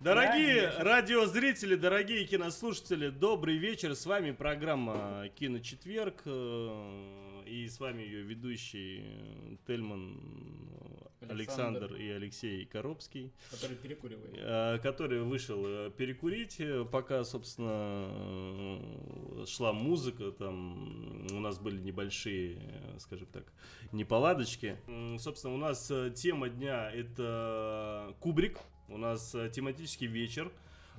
Дорогие радиозрители, дорогие кинослушатели, добрый вечер. С вами программа «Киночетверг». э, И с вами ее ведущий э, Тельман э, Александр, Александр. и Алексей Коробский, Который перекуривает. который вышел перекурить, пока, собственно, шла музыка. Там у нас были небольшие, скажем так, неполадочки. Собственно, у нас тема дня это Кубрик. У нас э, тематический вечер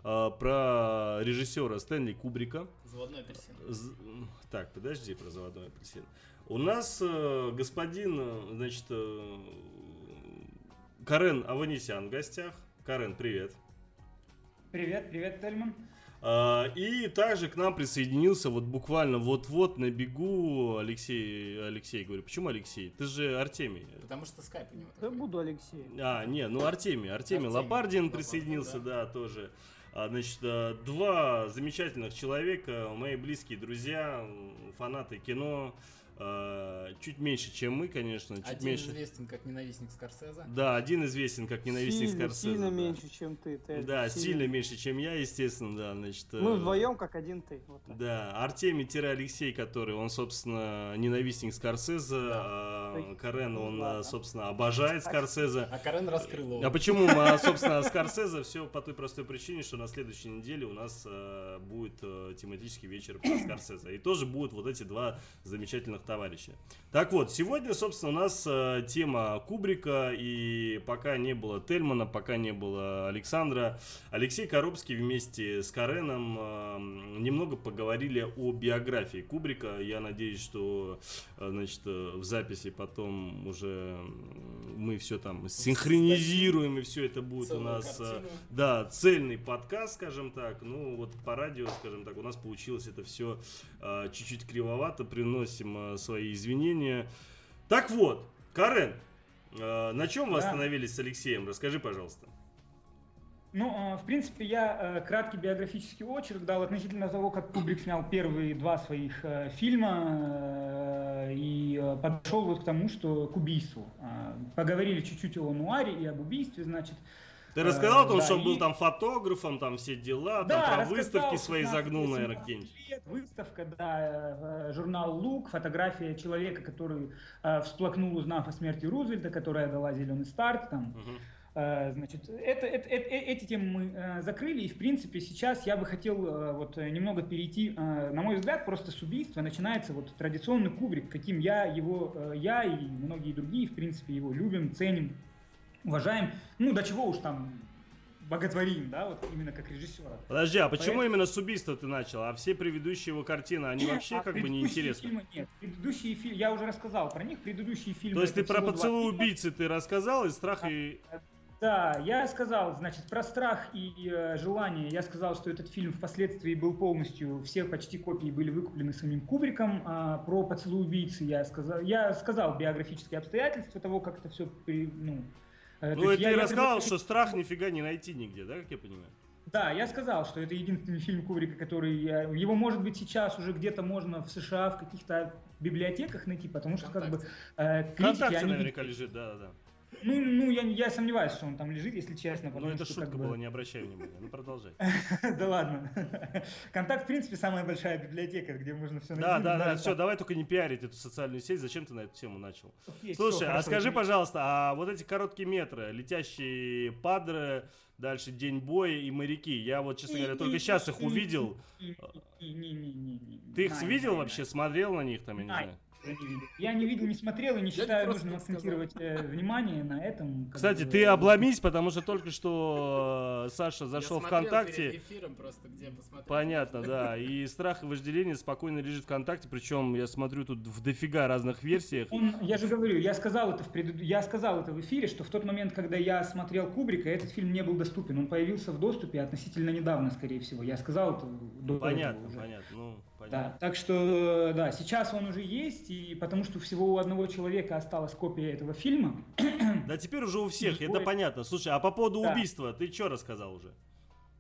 э, про режиссера Стэнли Кубрика. Заводной апельсин. З- Так, подожди про заводной апельсин. У нас э, господин, э, значит, э, Карен Аванесян в гостях. Карен, привет. Привет, привет, Тельман. А, И также к нам присоединился вот буквально вот-вот на бегу Алексей, Алексей, говорю, почему Алексей? Ты же Артемий. Потому что скайп у него Да такой. буду Алексей. А, не, ну Артемий, Артемий, Артемий Лопардин Лопардин, присоединился, да, тоже. А, значит, э, два замечательных человека, мои близкие друзья, фанаты кино, э, чуть меньше, чем мы, конечно, чуть Один меньше. известен как ненавистник Скорсезе. Да, один известен как ненавистник сильно, Скорсезе. сильно да. меньше, чем ты. Тель. Да, сильно меньше, чем я, естественно, да, значит. Мы э, вдвоем как один ты. Вот так. Да, Артемий-Алексей, который, он, собственно, ненавистник Скорсезе, а Ой, Карен, он, ну а, ладно. собственно, обожает Скорсезе. А Карен раскрыл его. А почему, а, собственно, Скорсезе? Все по той простой причине, что на следующей неделе у нас э, будет э, тематический вечер про Скорсезе. И тоже будут вот эти два замечательных товарища. Так вот, сегодня, собственно, у нас э, тема Кубрика, и пока не было Тельмана, пока не было Александра, Алексей Коробский вместе с Кареном э, немного поговорили о биографии Кубрика. Я надеюсь, что э, значит, э, в записи потом уже мы все там синхронизируем, и все это будет у Целую нас... э, картину. да, цельный подкаст, скажем так. Ну, вот по радио, скажем так, у нас получилось это все чуть-чуть кривовато. Приносим э, свои извинения. Так вот, Карен, э, на чем вы Да. остановились с Алексеем? Расскажи, пожалуйста. Ну, э, в принципе, я э, краткий биографический очерк дал относительно того, как Кубрик снял первые два своих э, фильма и подошел вот к тому, что к убийству. Поговорили чуть-чуть о нуаре и об убийстве, значит. Ты Э, рассказал о том, да, что он был и- там фотографом, там все дела, Да, там про выставки свои 16, загнул, наверное, 18 какие-нибудь. лет, Выставка, да, э, журнал «Лук», фотография человека, который э, всплакнул, узнав о смерти Рузвельта, которая дала зеленый старт, там. Э, Значит, это, это- это- э- эти темы мы э, закрыли, и в принципе сейчас я бы хотел э, вот э, немного перейти, э, на мой взгляд, просто с убийства начинается вот традиционный кубрик, каким я его, э, я и многие другие, в принципе, его любим, ценим, уважаем, ну до чего уж там боготворим, да, вот именно как режиссера. Подожди, а почему Поэтому- именно с убийства ты начал? А все предыдущие его картины, они вообще А как бы неинтересны. фильмы нет. Предыдущие фильмы, я уже рассказал про них, предыдущие фильмы. То есть ты про поцелуй убийцы ты рассказал, и страх и... Да, я сказал, значит, про страх и э, желание. Я сказал, что этот фильм впоследствии был полностью, все почти копии были выкуплены самим Кубриком. А про поцелуй убийцы я сказал, я сказал биографические обстоятельства того, как это все, ну, э, то Ну, и есть ты я- я рассказал, предложил- что страх нифига не найти нигде, да, как я понимаю? Да, я сказал, что это единственный фильм Кубрика, который... э, Его, может быть, сейчас уже где-то можно в США в каких-то библиотеках найти, потому что как бы э, критики, Вконтакте они- наверняка лежит, да-да-да. Ну, ну я, я сомневаюсь, что он там лежит, если честно. Ну, это что, шутка как бы- была, не обращай внимания. Ну, продолжай. Да ладно. Контакт, в принципе, самая большая библиотека, где можно все найти. Да, да, да, все, давай только не пиарить эту социальную сеть. Зачем ты на эту тему начал? Слушай, а скажи, пожалуйста, а вот эти короткие метры, летящие падры, дальше День боя и моряки, я вот, честно говоря, только сейчас их увидел. Ты их видел вообще, смотрел на них там, я не Знаю. Я не видел. Я не видел, не смотрел и не считаю нужным акцентировать э, внимание на этом. Кстати, ты обломись, потому что только что э, Саша зашел ВКонтакте. перед эфиром просто, где посмотреть. Понятно, да. И страх и вожделение спокойно лежит ВКонтакте. Причем я смотрю тут в дофига разных версиях. Он, я же говорю, я сказал это в преду- я сказал это в эфире, что в тот момент, когда я смотрел Кубрика, этот фильм не был доступен. Он появился в доступе относительно недавно, скорее всего. Я сказал это до Понятно, понятно. Ну, Да, так что, да, сейчас он уже есть, и потому что всего у одного человека осталась копия этого фильма. Да теперь уже у всех, это понятно. Слушай, а по поводу Да. убийства, ты что рассказал уже?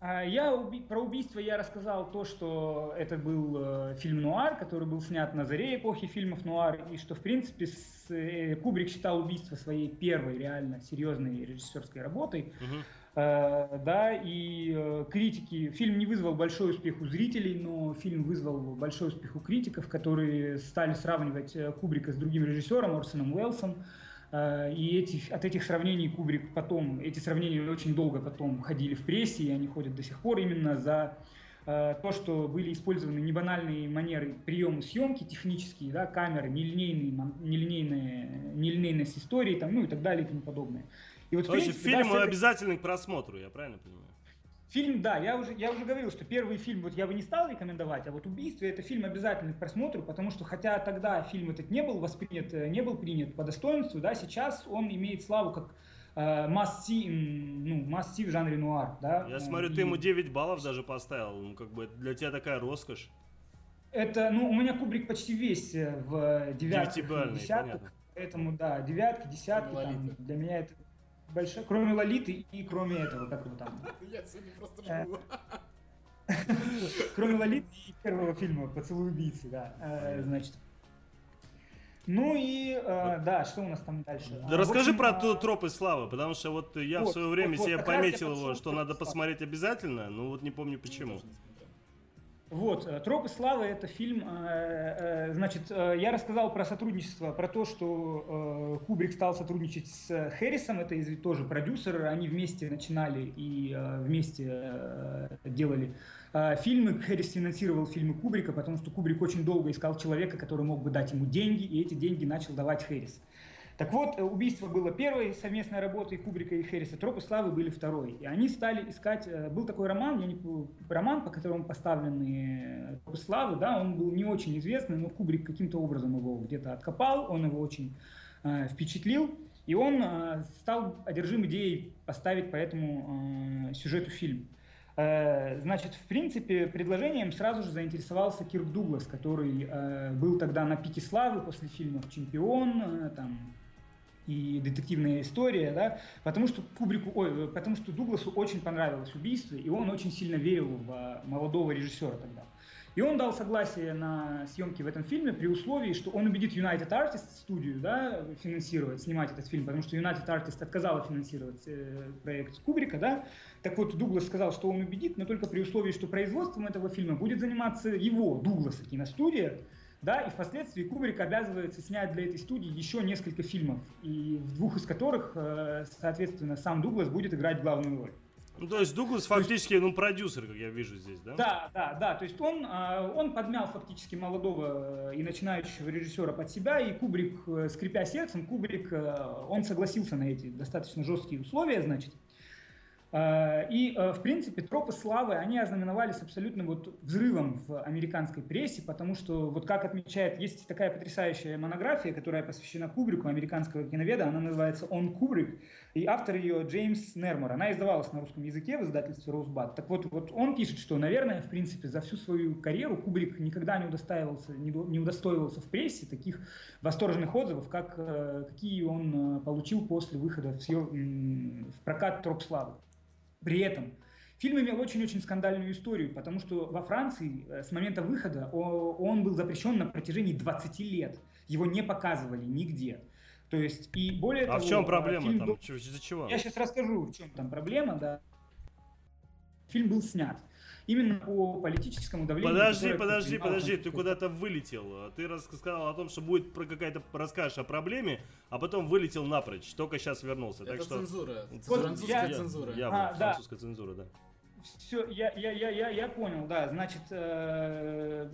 А Я уби- про убийство я рассказал то, что это был э, фильм нуар, который был снят на заре эпохи фильмов нуар, и что в принципе с- э, Кубрик считал убийство своей первой реально серьезной режиссерской работой. Мгм. Э, да, и э, критики, фильм не вызвал большой успех у зрителей, но фильм вызвал большой успех у критиков, которые стали сравнивать э, Кубрика с другим режиссером Орсоном Уэллсом, и этих, от этих сравнений Кубрик потом, эти сравнения очень долго потом ходили в прессе, и они ходят до сих пор именно за то, что были использованы небанальные манеры приема съемки технические, да, камеры, нелинейные, нелинейная, нелинейность истории, там, ну и так далее и тому подобное. И вот, Короче, принципе, фильм да, обязательный к просмотру, я правильно понимаю? Фильм, да, я уже, я уже говорил, что первый фильм вот я бы не стал рекомендовать, а вот «Убийство» это фильм обязательный к просмотру, потому что хотя тогда фильм этот не был воспринят, э, не был принят по достоинству, да, сейчас он имеет славу как э, must see, ну, must see в жанре нуар, да. Я смотрю, и... ты ему 9 баллов даже поставил, ну, как бы для тебя такая роскошь. Это, ну, у меня кубрик почти весь э, в девятках и десятках, поэтому, да, девятки, десятки, там, для меня это большая, кроме Лолиты и кроме этого, как его там. Я сегодня просто э, живу. Кроме Лолиты и первого фильма «Поцелуй убийцы», да, э, значит. Ну и, э, да, что у нас там дальше? Да расскажи про тропы славы, потому что вот я в свое время себе пометил его, что надо посмотреть обязательно, но вот не помню почему. Вот, э, «Тропы славы» — это фильм, э, э, значит, я рассказал про сотрудничество, про то, что Кубрик стал сотрудничать с Хэррисом, это тоже продюсер, они вместе начинали и вместе делали фильмы. Хэррис финансировал фильмы Кубрика, потому что Кубрик очень долго искал человека, который мог бы дать ему деньги, и эти деньги начал давать Хэррис. Так вот, э, «Убийство» было первой совместной работой Кубрика и Хэрриса, «Тропы славы» были второй. И они стали искать... Э, был такой роман, я не роман, по которому поставлены «Тропы славы», да, он был не очень известный, но Кубрик каким-то образом его где-то откопал, он его очень э, впечатлил. И он э, стал одержим идеей поставить по этому э, сюжету фильм. Э, значит, в принципе, предложением сразу же заинтересовался Кирк Дуглас, который э, был тогда на пике славы после фильмов «Чемпион», э, там, и детективная история, да, потому что Кубрику, ой, потому что Дугласу очень понравилось убийство, и он очень сильно верил в а, молодого режиссера тогда. И он дал согласие на съемки в этом фильме при условии, что он убедит United Artists студию да, финансировать, снимать этот фильм, потому что United Artists отказала финансировать э, проект Кубрика. Да? Так вот, Дуглас сказал, что он убедит, но только при условии, что производством этого фильма будет заниматься его, Дугласа, киностудия, да, и впоследствии Кубрик обязывается снять для этой студии еще несколько фильмов, и в двух из которых, э, соответственно, сам Дуглас будет играть главную роль. Ну, то есть Дуглас фактически, есть, ну, продюсер, как я вижу здесь, да? Да, да, да. То есть он, э, он подмял фактически молодого и начинающего режиссера под себя, и Кубрик, э, скрипя сердцем, Кубрик, он согласился на эти достаточно жесткие условия, значит. Э, и, э, в принципе, тропы славы, они ознаменовались абсолютно вот взрывом в американской прессе, потому что, вот как отмечает, есть такая потрясающая монография, которая посвящена Кубрику, американского киноведа, она называется «Он Кубрик», и автор ее Джеймс Нермор. Она издавалась на русском языке в издательстве «Росбат». Так вот, вот он пишет, что, наверное, в принципе, за всю свою карьеру Кубрик никогда не удостаивался, не удостоивался в прессе таких восторженных отзывов, как, э, какие он получил после выхода в, в прокат «Троп славы». При этом фильм имел очень-очень скандальную историю, потому что во Франции э, с момента выхода он был запрещен на протяжении 20 лет. Его не показывали нигде. То есть, и более а того... А в чем проблема фильм там? Из-за чего? Я сейчас расскажу, в чем там проблема, да. Фильм был снят именно по политическому давлению. Подожди, подожди, подожди, ты куда-то вылетел. Ты рассказал о том, что будет про какая-то расскажешь о проблеме, а потом вылетел напрочь. Только сейчас вернулся. Это так что... цензура. Вот французская я, цензура. Явно, а, французская да. цензура, да. Все, я, я, я, я, я понял, да. Значит, э,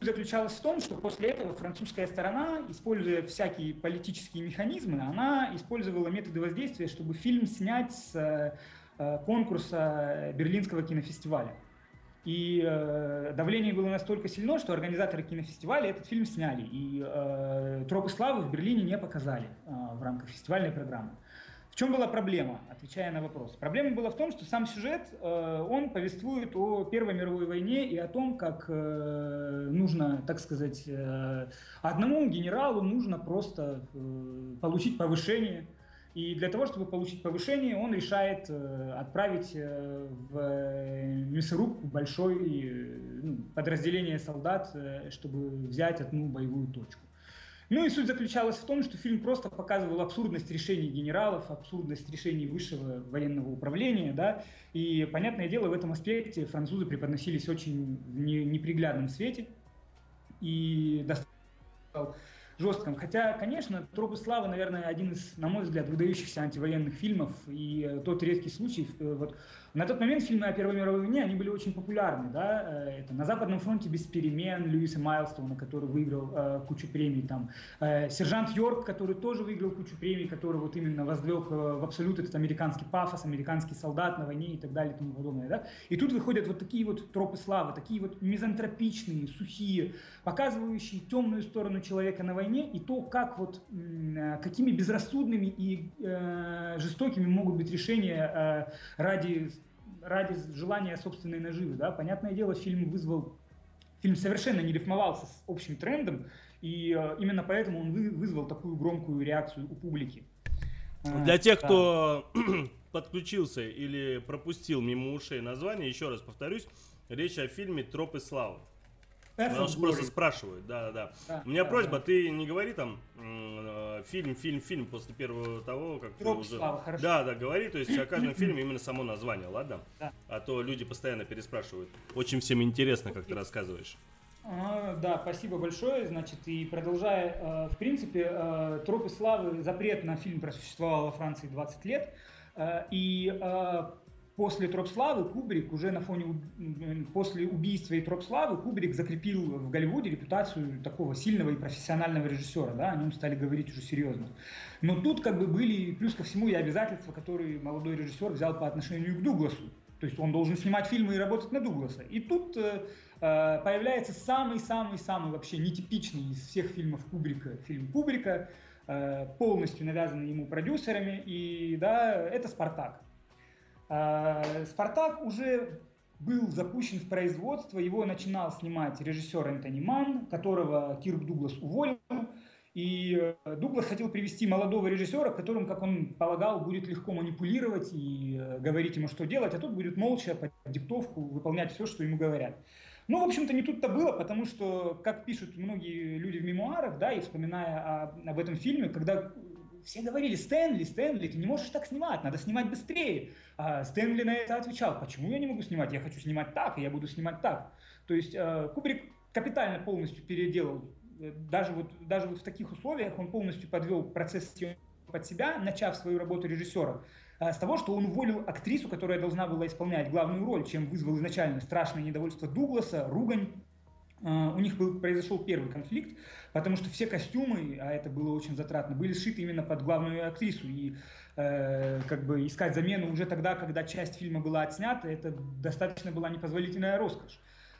заключалась в том, что после этого французская сторона, используя всякие политические механизмы, она использовала методы воздействия, чтобы фильм снять с Э, конкурса Берлинского кинофестиваля. И э, давление было настолько сильно, что организаторы кинофестиваля этот фильм сняли. И э, «Тропы славы» в Берлине не показали э, в рамках фестивальной программы. В чем была проблема, отвечая на вопрос? Проблема была в том, что сам сюжет, э, он повествует о Первой мировой войне и о том, как э, нужно, так сказать, э, одному генералу нужно просто э, получить повышение – и для того, чтобы получить повышение, он решает э, отправить э, в мясорубку большое ну, подразделение солдат, э, чтобы взять одну боевую точку. Ну и суть заключалась в том, что фильм просто показывал абсурдность решений генералов, абсурдность решений высшего военного управления, да, и, понятное дело, в этом аспекте французы преподносились очень в неприглядном свете, и достаточно жестком. Хотя, конечно, «Тропы славы», наверное, один из, на мой взгляд, выдающихся антивоенных фильмов, и э, тот редкий случай, э, вот. На тот момент фильмы о Первой мировой войне, они были очень популярны, да, э, это «На Западном фронте без перемен» Льюиса Майлстона, который выиграл э, кучу премий, там, э, «Сержант Йорк», который тоже выиграл кучу премий, который вот именно возвел в абсолют этот американский пафос, американский солдат на войне и так далее и тому подобное, да, и тут выходят вот такие вот тропы славы, такие вот мизантропичные, сухие, показывающие темную сторону человека на войне и то, как вот, э, какими безрассудными и э, жестокими могут быть решения э, ради ради желания собственной наживы, да, понятное дело, фильм вызвал, фильм совершенно не рифмовался с общим трендом, и э, именно поэтому он вы, вызвал такую громкую реакцию у публики. Э, Для тех, да. кто подключился или пропустил мимо ушей название, еще раз повторюсь, речь о фильме «Тропы славы». Потому что просто спрашивают, да, да, да. У меня просьба, ты не говори там э, фильм, фильм, фильм после первого того, как Троп ты уже... Слава, хорошо. Да, да, говори, то есть о каждом фильме именно само название, ладно? Да. А то люди постоянно переспрашивают. Очень всем интересно, как ты рассказываешь. А, да, спасибо большое. Значит, и продолжая, э, в принципе, э, Тропы славы, запрет на фильм просуществовал во Франции 20 лет. Э, и после Троп славы Кубрик уже на фоне, после убийства и Троп славы Кубрик закрепил в Голливуде репутацию такого сильного и профессионального режиссера, да, о нем стали говорить уже серьезно. Но тут как бы были, плюс ко всему, и обязательства, которые молодой режиссер взял по отношению к Дугласу. То есть он должен снимать фильмы и работать на Дугласа. И тут э, э появляется самый-самый-самый вообще нетипичный из всех фильмов Кубрика, фильм Кубрика, э, полностью навязанный ему продюсерами, и да, это «Спартак». А, Спартак уже был запущен в производство, его начинал снимать режиссер Энтони Ман, которого Кирк Дуглас уволил. И э, Дуглас хотел привести молодого режиссера, которым, как он полагал, будет легко манипулировать и э, говорить ему, что делать, а тот будет молча под диктовку выполнять все, что ему говорят. Ну, в общем-то, не тут-то было, потому что, как пишут многие люди в мемуарах, да, и вспоминая об этом фильме, когда все говорили, Стэнли, Стэнли, ты не можешь так снимать, надо снимать быстрее. А Стэнли на это отвечал, почему я не могу снимать, я хочу снимать так, и я буду снимать так. То есть э, Кубрик капитально полностью переделал, э, даже вот, даже вот в таких условиях он полностью подвел процесс под себя, начав свою работу режиссера, э, с того, что он уволил актрису, которая должна была исполнять главную роль, чем вызвал изначально страшное недовольство Дугласа, ругань у них был, произошел первый конфликт, потому что все костюмы, а это было очень затратно, были сшиты именно под главную актрису. И э, как бы искать замену уже тогда, когда часть фильма была отснята, это достаточно была непозволительная роскошь.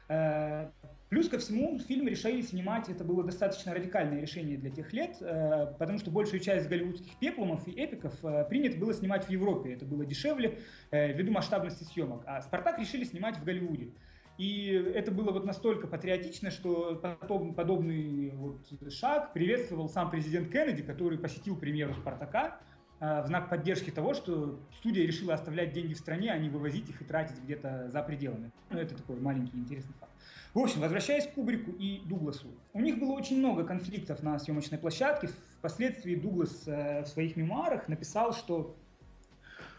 Э, плюс ко всему, фильм решили снимать, это было достаточно радикальное решение для тех лет, э, потому что большую часть голливудских пеплумов и эпиков э, принято было снимать в Европе. Это было дешевле э, ввиду масштабности съемок. А «Спартак» решили снимать в Голливуде. И это было вот настолько патриотично, что потом подобный вот шаг приветствовал сам президент Кеннеди, который посетил премьеру «Спартака», э, в знак поддержки того, что студия решила оставлять деньги в стране, а не вывозить их и тратить где-то за пределами. Ну, это такой маленький интересный факт. В общем, возвращаясь к Кубрику и Дугласу. У них было очень много конфликтов на съемочной площадке. Впоследствии Дуглас э, в своих мемуарах написал, что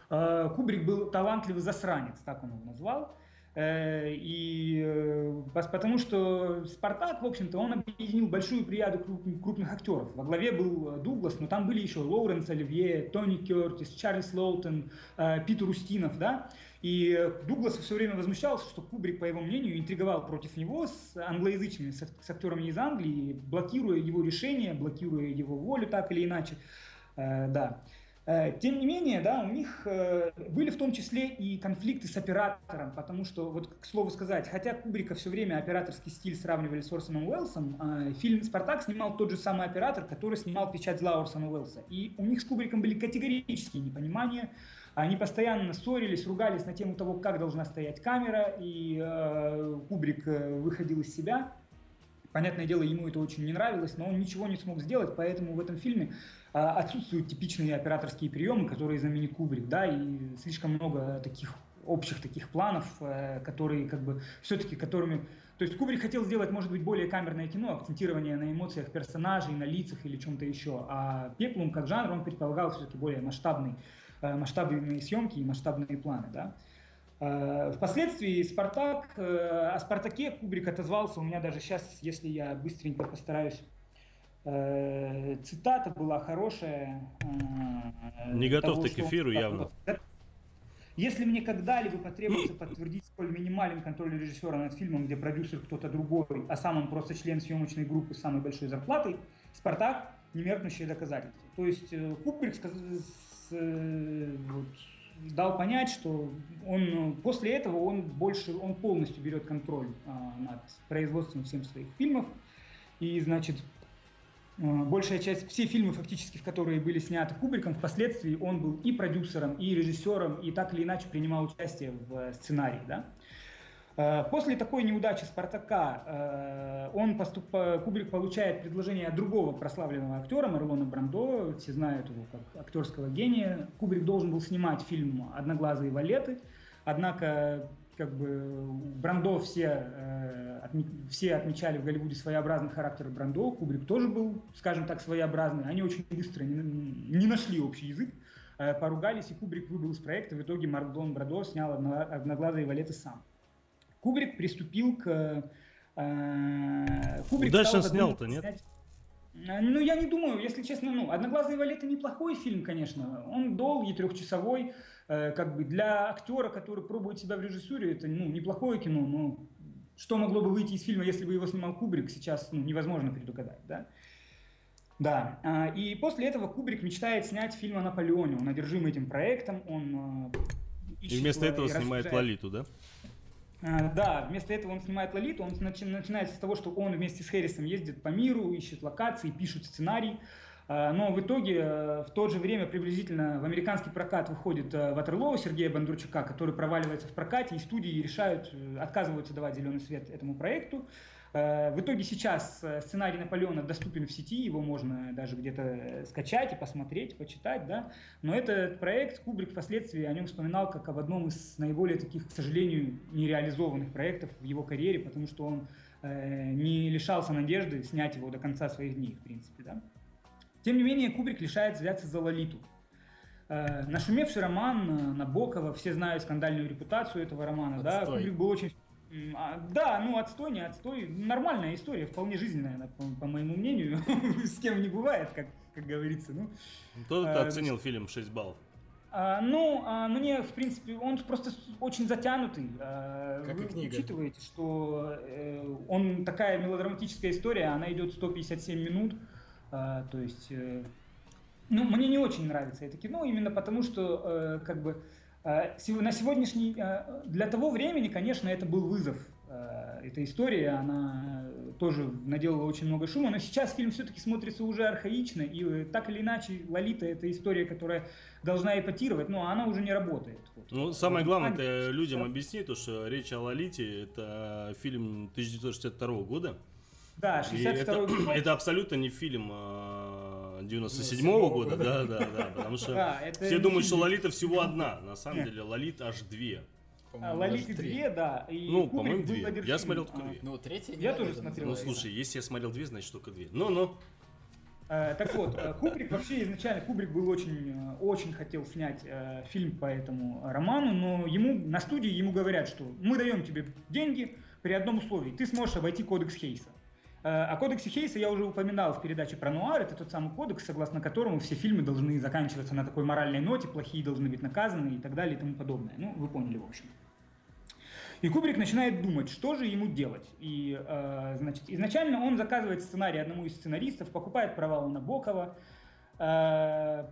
э, Кубрик был талантливый засранец, так он его назвал. Э, и э, потому что Спартак, в общем-то, он объединил большую прияду крупных актеров. Во главе был э, Дуглас, но там были еще Лоуренс Оливье, Тони Кертис, Чарльз Лоутон, Питер Устинов, да. И Дуглас все время возмущался, что Кубрик, по его мнению, интриговал против него с англоязычными, с, актерами из Англии, блокируя его решение, блокируя его волю так или иначе. Да. Э, тем не менее, да, у них э, были в том числе и конфликты с оператором, потому что, вот к слову сказать, хотя Кубрика все время операторский стиль сравнивали с Орсоном Уэллсом, э, фильм «Спартак» снимал тот же самый оператор, который снимал «Печать зла» Орсона Уэллса. И у них с Кубриком были категорические непонимания, они постоянно ссорились, ругались на тему того, как должна стоять камера, и э, Кубрик выходил из себя. Понятное дело, ему это очень не нравилось, но он ничего не смог сделать, поэтому в этом фильме отсутствуют типичные операторские приемы, которые заменит Кубрик, да, и слишком много таких общих таких планов, э, которые как бы все-таки которыми то есть Кубрик хотел сделать, может быть, более камерное кино, акцентирование на эмоциях персонажей, на лицах или чем-то еще. А Пеплум как жанр он предполагал все-таки более масштабный, э, масштабные съемки и масштабные планы. Да? Э, впоследствии Спартак, о Спартаке Кубрик отозвался, у меня даже сейчас, если я быстренько постараюсь, цитата была хорошая. Не готов ты к эфиру явно. Если мне когда-либо потребуется подтвердить, сколь минимален контроль режиссера над фильмом, где продюсер кто-то другой, а сам он просто член съемочной группы с самой большой зарплатой, «Спартак» — немеркнущее доказательство. То есть э, Кубрик э, вот, дал понять, что он после этого он больше, он полностью берет контроль а, над производством всем своих фильмов. И, значит, Э, большая часть, все фильмы фактически, в которые были сняты Кубриком, впоследствии он был и продюсером, и режиссером, и так или иначе принимал участие в э, сценарии. Да? Э, после такой неудачи «Спартака» он поступ... Кубрик получает предложение от другого прославленного актера Марлона Брандо, все знают его как актерского гения. Кубрик должен был снимать фильм «Одноглазые валеты», однако как бы Брандо все, э, отме, все отмечали в Голливуде своеобразный характер Брандо, Кубрик тоже был, скажем так, своеобразный. Они очень быстро не, не нашли общий язык, э, поругались, и Кубрик выбыл из проекта. В итоге Марлон Брандо снял «Одноглазые валеты» сам. Кубрик приступил к... Э, Кубрик Удачно снял-то, нет? Снять... Э, ну, я не думаю, если честно, ну, «Одноглазые валеты» неплохой фильм, конечно. Он долгий, трехчасовой, как бы для актера, который пробует себя в режиссуре, это ну, неплохое кино, но что могло бы выйти из фильма, если бы его снимал Кубрик, сейчас ну, невозможно предугадать, да? Да, а, и после этого Кубрик мечтает снять фильм о Наполеоне, он одержим этим проектом, он э, И вместо этого и снимает Лолиту, да? А, да, вместо этого он снимает Лолиту, он начинается с того, что он вместе с Хэррисом ездит по миру, ищет локации, пишет сценарий, но в итоге э, в то же время приблизительно в американский прокат выходит э, Ватерлоу Сергея Бондарчука, который проваливается в прокате, и студии решают, э, отказываются давать зеленый свет этому проекту. В итоге сейчас сценарий Наполеона доступен в сети, его можно даже где-то скачать и посмотреть, почитать, да. Но этот проект Кубрик впоследствии о нем вспоминал как об одном из наиболее таких, к сожалению, нереализованных проектов в его карьере, потому что он не лишался надежды снять его до конца своих дней, в принципе, да. Тем не менее, Кубрик решает взяться за Лолиту. Э, нашумевший роман э, Набокова, все знают скандальную репутацию этого романа, отстой. да, Кубрик был очень... А, да, ну отстой, не отстой, нормальная история, вполне жизненная, по, по моему мнению, с кем не бывает, как, как говорится. Ну, Кто э, оценил фильм 6 баллов? А, ну, а, мне, в принципе, он просто очень затянутый. А, как Вы книга. учитываете, что э, он такая мелодраматическая история, она идет 157 минут. А, то есть, э, ну, мне не очень нравится это кино, именно потому что, э, как бы, э, на сегодняшний, э, для того времени, конечно, это был вызов. Э, эта история, она тоже наделала очень много шума, но сейчас фильм все-таки смотрится уже архаично, и э, так или иначе Лолита это история, которая должна эпатировать, но она уже не работает. Ну, самое главное, это людям объяснить, то, что речь о Лолите, это фильм 1962 года, да, 62 год. Это, это абсолютно не фильм 97-го а, года, да, да, да, потому что да, все думают, что Лолита всего одна, на самом деле Лолита аж две. Лолиты две, да. И ну, по-моему, две. Я смотрел только две. Ну, третья Я тоже смотрел. Ну, слушай, если я смотрел две, значит только две. Ну-ну. Э, так вот, э, Кубрик вообще изначально Кубрик был очень, э, очень хотел снять фильм по этому роману, но ему на студии ему говорят, что мы даем тебе деньги при одном условии, ты сможешь обойти кодекс Хейса. Э, о кодексе Хейса я уже упоминал в передаче про нуар. Это тот самый кодекс, согласно которому все фильмы должны заканчиваться на такой моральной ноте, плохие должны быть наказаны и так далее и тому подобное. Ну, вы поняли, в общем. И Кубрик начинает думать, что же ему делать. И, э, значит, изначально он заказывает сценарий одному из сценаристов, покупает права у Набокова. Э,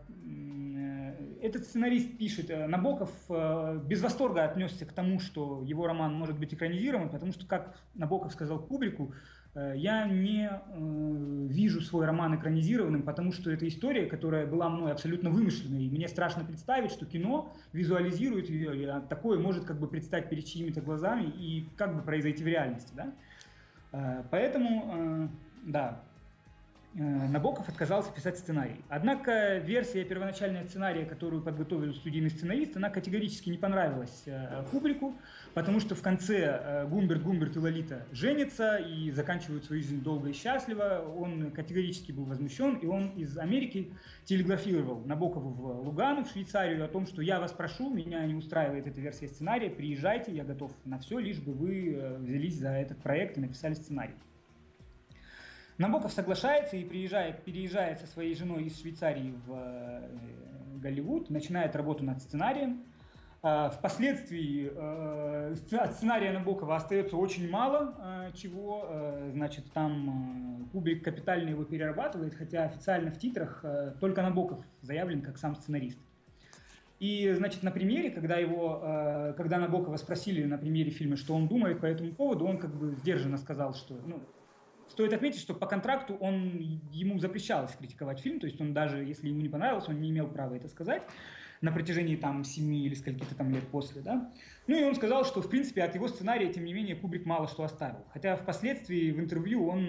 этот сценарист пишет, э, Набоков э, без восторга отнесся к тому, что его роман может быть экранизирован, потому что, как Набоков сказал Кубрику, Э, я не э, вижу свой роман экранизированным, потому что это история, которая была мной абсолютно вымышленной. И мне страшно представить, что кино визуализирует ее, и такое может как бы предстать перед чьими-то глазами и как бы произойти в реальности. Да? Э, поэтому, э, да. Набоков отказался писать сценарий. Однако версия первоначального сценария, которую подготовил студийный сценарист, она категорически не понравилась Кубрику, потому что в конце Гумберт, Гумберт и Лолита женятся и заканчивают свою жизнь долго и счастливо. Он категорически был возмущен, и он из Америки телеграфировал Набокову в Лугану, в Швейцарию, о том, что я вас прошу, меня не устраивает эта версия сценария, приезжайте, я готов на все, лишь бы вы взялись за этот проект и написали сценарий. Набоков соглашается и приезжает, переезжает со своей женой из Швейцарии в э, Голливуд, начинает работу над сценарием. Э, впоследствии э, от сценария Набокова остается очень мало э, чего. Значит, там Кубрик капитально его перерабатывает, хотя официально в титрах только Набоков заявлен как сам сценарист. И, значит, на примере, когда его, когда Набокова спросили на примере фильма, что он думает по этому поводу, он как бы сдержанно сказал, что, ну, Стоит отметить, что по контракту он, ему запрещалось критиковать фильм, то есть он даже, если ему не понравился, он не имел права это сказать на протяжении там семи или скольки-то там лет после, да. Ну и он сказал, что в принципе от его сценария, тем не менее, Кубрик мало что оставил. Хотя впоследствии в интервью он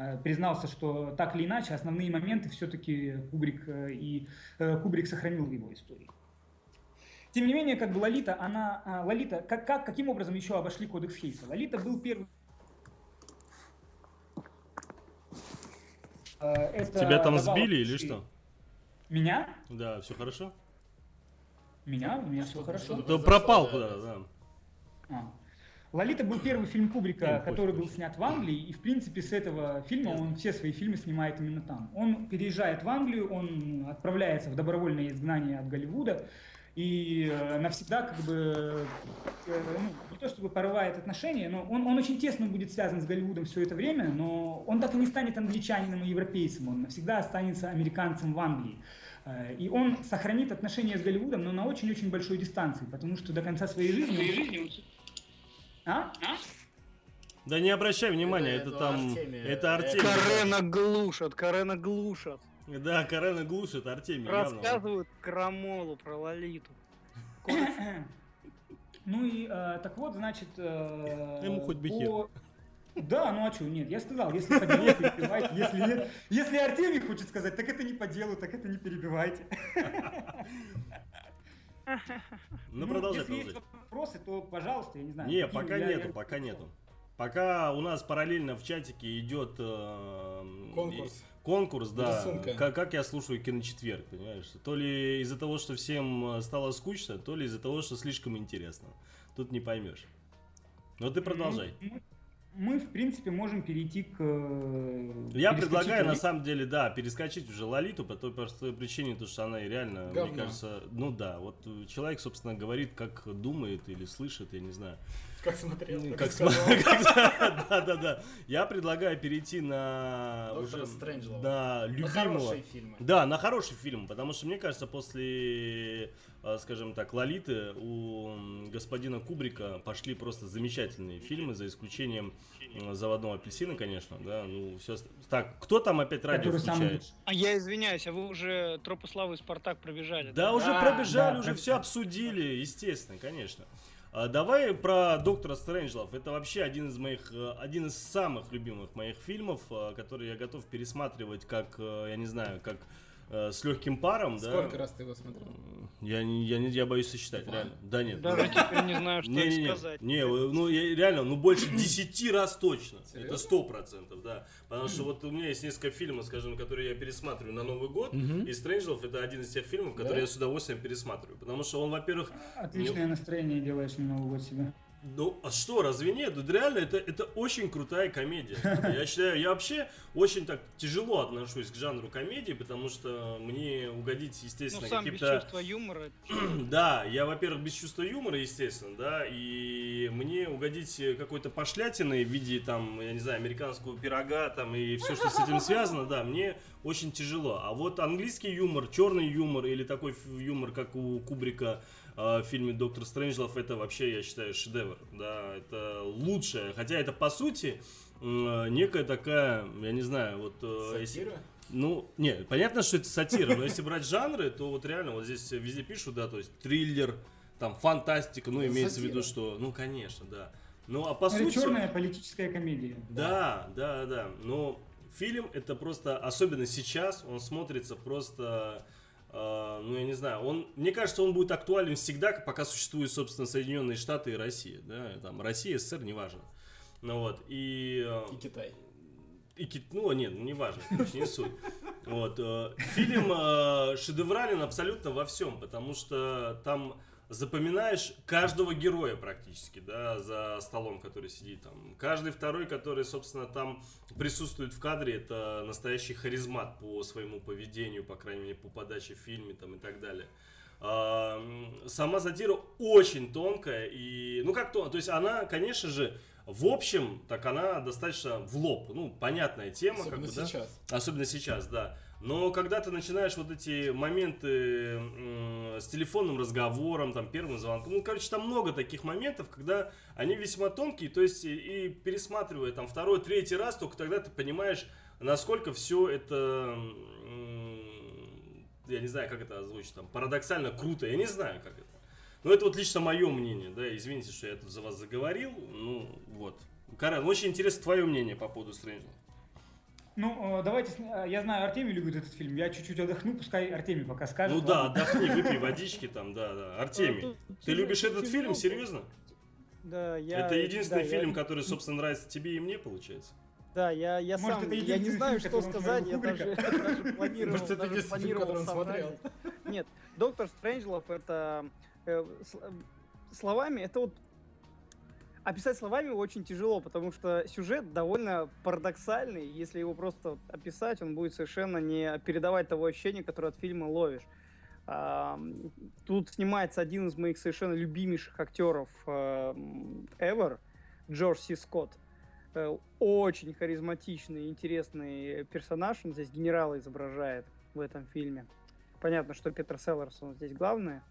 э, признался, что так или иначе основные моменты все-таки Кубрик э, и э, Кубрик сохранил в его истории. Тем не менее, как бы Лолита, она, э, Лолита, как, как, каким образом еще обошли кодекс Хейса? Лолита был первый это Тебя там сбили или что? Меня? Да, все хорошо? Меня? У меня все хорошо. То пропал куда-то, да. А. Лолита был первый фильм Кубрика, который был снят в Англии, и в принципе с этого фильма он все свои фильмы снимает именно там. Он переезжает в Англию, он отправляется в добровольное изгнание от Голливуда, и э, навсегда как бы, э, ну, не то чтобы порывает отношения, но он, он очень тесно будет связан с Голливудом все это время, но он так и не станет англичанином и европейцем, он навсегда останется американцем в Англии. Э, и он сохранит отношения с Голливудом, но на очень-очень большой дистанции, потому что до конца своей жизни... Он... А? а? Да не обращай внимания, это, это там... Артемия. Это Артемия. Карена глушат, Карена глушат. Да, Карена глушит, Артемий Рассказывают явно. крамолу про Лолиту. Ну и э, так вот, значит... Э, Ему хоть бы по... Да, ну а что, нет, я сказал, если по делу, перебивайте, если нет. Если Артемий хочет сказать, так это не по делу, так это не перебивайте. Ну, продолжай, Если есть вопросы, то, пожалуйста, я не знаю. Не, пока нету, пока нету. Пока у нас параллельно в чатике идет э, конкурс. Конкурс, да. Как, как я слушаю киночетверг, понимаешь? То ли из-за того, что всем э, стало скучно, то ли из-за того, что слишком интересно. Тут не поймешь. Но ты продолжай. Мы, мы в принципе, можем перейти к... Э, я предлагаю, на самом деле, да, перескочить уже Лолиту по той простой причине, то, что она и реально, Говно. мне кажется, ну да, вот человек, собственно, говорит, как думает или слышит, я не знаю. Как смотрел, как, как смотрел. Да, да, да. Я предлагаю перейти на уже на любимого. Да, на хороший фильм, потому что мне кажется, после, э, скажем так, Лолиты у господина Кубрика пошли просто замечательные фильмы, за исключением заводного апельсина, конечно, да, ну все. Так, кто там опять радио включает? А я извиняюсь, а вы уже Тропы славы и Спартак пробежали? Да, уже пробежали, уже все обсудили, естественно, конечно. А, давай про Доктора Стрэнджлов. Это вообще один из моих, э, один из самых любимых моих фильмов, э, который я готов пересматривать как, э, я не знаю, как с легким паром, Сколько да. Сколько раз ты его смотрел? Я не, я не, я боюсь сосчитать, реально. Да нет. Даже теперь не знаю, что не, не, не, сказать. Не, ну я, реально, ну больше 10 раз точно. Это сто процентов, да. Потому что вот у меня есть несколько фильмов, скажем, которые я пересматриваю на Новый год, и Стрэнджлов это один из тех фильмов, которые я с удовольствием пересматриваю. Потому что он, во-первых... Отличное настроение делаешь на Новый год себе. Ну, а что, разве нет? Да реально, это, это очень крутая комедия. Я считаю, я вообще очень так тяжело отношусь к жанру комедии, потому что мне угодить, естественно, ну, каким-то... без чувства юмора. да, я, во-первых, без чувства юмора, естественно, да, и мне угодить какой-то пошлятиной в виде, там, я не знаю, американского пирога, там, и все, что с этим связано, да, мне очень тяжело. А вот английский юмор, черный юмор или такой юмор, как у Кубрика, в фильме Доктор Стрэнджлов это вообще, я считаю, шедевр. Да, это лучшее. Хотя это по сути некая такая, я не знаю, вот... Э, Сатира? Если, ну, не, понятно, что это сатира, но если брать жанры, то вот реально вот здесь везде пишут, да, то есть триллер, там фантастика, ну, имеется сатира. в виду, что, ну, конечно, да. Ну, а по это сути... черная политическая комедия. Да, да, да. Но фильм это просто, особенно сейчас, он смотрится просто, э, ну я не знаю, он, мне кажется, он будет актуален всегда, пока существуют, собственно, Соединенные Штаты и Россия, да, там Россия, СССР, неважно. Ну вот, и... э, И Китай. и кит... Ну, нет, ну, не важно, короче, не суть. Вот. э, Фильм э, шедеврален абсолютно во всем, потому что там запоминаешь каждого героя практически, да, за столом, который сидит там. Каждый второй, который, собственно, там присутствует в кадре, это настоящий харизмат по своему поведению, по крайней мере, по подаче в фильме там и так далее. А, Сама сатира очень тонкая и, ну как то, то есть она, конечно же, в общем, так она достаточно в лоб, ну понятная тема, как Особенно бы, да? сейчас. Особенно сейчас, да. Но когда ты начинаешь вот эти моменты с телефонным разговором, там, первым звонком, ну, короче, там много таких моментов, когда они весьма тонкие, то есть и, пересматривая там второй, третий раз, только тогда ты понимаешь, насколько все это, я не знаю, как это озвучить, там, парадоксально круто, я не знаю, как это. Но это вот лично мое мнение, да, извините, что я тут за вас заговорил, ну, вот. Карен, очень интересно твое мнение по поводу Стрэнджа. Ну, э, давайте, э, я знаю, Артемий любит этот фильм. Я чуть-чуть отдохну, пускай Артемий пока скажет. Ну да, ладно? отдохни, выпей водички там, да, да. Артемий, Тут ты любишь этот фильм, серьезно? Да, я... Это единственный да, фильм, я- который, собственно, нравится тебе и мне, получается? Да, я, я Может, сам, это я не знаю, что сказать, я даже, даже планировал, Может, это даже единственный фильм, который он планировал смотрел. Нет, Доктор Стрэнджлов это э, с- э, словами, это вот описать словами очень тяжело, потому что сюжет довольно парадоксальный. Если его просто описать, он будет совершенно не передавать того ощущения, которое от фильма ловишь. Тут снимается один из моих совершенно любимейших актеров э, м, ever, Джордж Си Скотт. Э, Очень харизматичный, интересный персонаж. Он здесь генерала изображает в этом фильме. Понятно, что Петр Селлерсон здесь главное.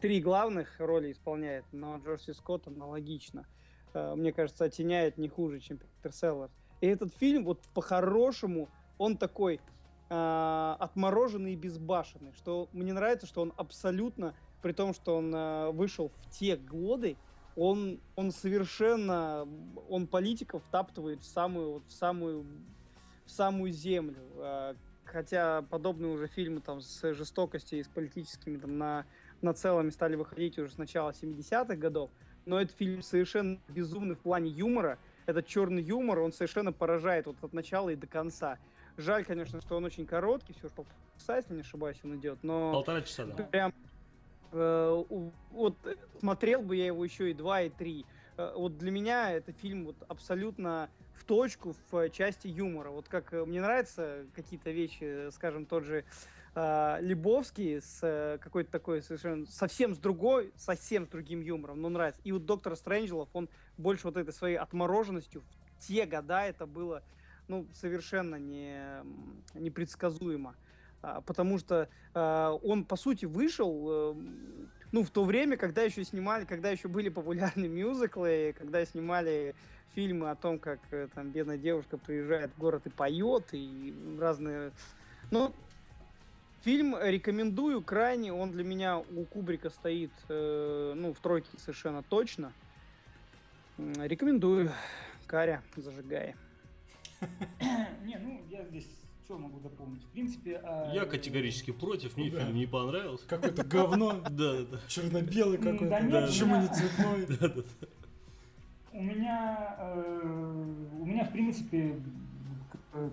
Три главных роли исполняет, но Джордж Си Скотт аналогично. Э, Мне кажется, оттеняет не хуже, чем Петер Селлерс. И этот фильм, вот по-хорошему, он такой э, отмороженный и безбашенный. Что мне нравится, что он абсолютно, при том, что он э, вышел в те годы, он, он совершенно, он политиков втаптывает в самую, вот, в самую, в самую землю. Э, Хотя подобные уже фильмы там с жестокостью и с политическими там на, нацелами стали выходить уже с начала 70-х годов. Но этот фильм совершенно безумный в плане юмора. Этот черный юмор, он совершенно поражает вот от начала и до конца. Жаль, конечно, что он очень короткий, всего что полчаса, если не ошибаюсь, он идет, но Полтора часа, да. прям э, вот смотрел бы я его еще и два, и три. Э, вот для меня это фильм вот абсолютно в точку в э, части юмора. Вот как э, мне нравятся какие-то вещи, скажем, тот же э, Лебовский с э, какой-то такой совершенно совсем с другой, совсем с другим юмором, но нравится. И вот Доктор Стрэнджелов, он больше вот этой своей отмороженностью в те года это было ну, совершенно не, непредсказуемо. А, Потому что а, он, по сути, вышел э, ну, в то время, когда еще снимали, когда еще были популярны мюзиклы, когда снимали фильмы о том, как э, там бедная девушка приезжает в город и поет, и разные... Ну, фильм рекомендую крайне, он для меня у Кубрика стоит, э, ну, в тройке совершенно точно. Рекомендую. Каря, зажигай. Не, ну, я здесь что могу дополнить? В принципе... а, Я категорически против, мне Да. фильм не понравился. Какое-то говно, Да, да, черно-белый какой-то. да нет, Почему не цветной? да, да. У меня, э, у меня, в принципе,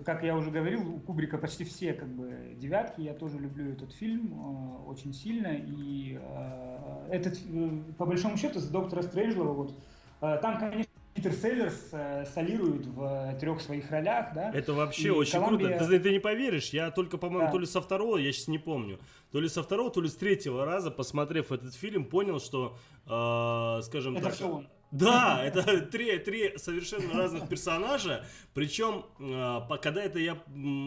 как я уже говорил, у Кубрика почти все как бы девятки. Я тоже люблю этот фильм э, очень сильно. И э, этот, э, по большому счету, с доктора Стрэнджлова, вот, э, там, конечно, Питер Селлерс э, солирует в трех своих ролях, да. Это вообще И очень Колумбия- круто. Ты, ты не поверишь, я только, по-моему, Да. то ли со второго, я сейчас не помню, то ли со второго, то ли с третьего раза, посмотрев этот фильм, понял, что, э, скажем Это так... все он. Да, это три, три совершенно разных персонажа. Причем, э, по- когда это я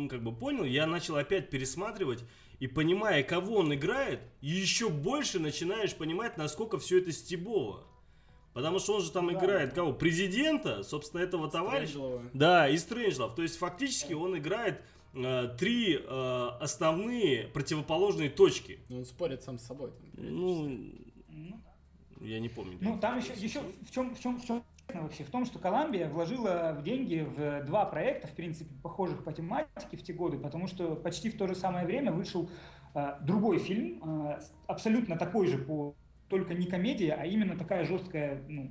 как бы понял, я начал опять пересматривать. И понимая, кого он играет, еще больше начинаешь понимать, насколько все это стебово. Потому что он же там Да. играет кого? Президента, собственно, этого товарища. Да, и Стрэнджлов. То есть фактически он играет э, три э, основные противоположные точки. Ну, Он спорит сам с собой. там. Ну, Ну, Я не помню. Ну, там еще, еще в чем, в чем, в чем вообще? В том, что Колумбия вложила в деньги в два проекта, в принципе, похожих по тематике в те годы, потому что почти в то же самое время вышел э, другой фильм, э, абсолютно такой же по только не комедия, а именно такая жесткая ну,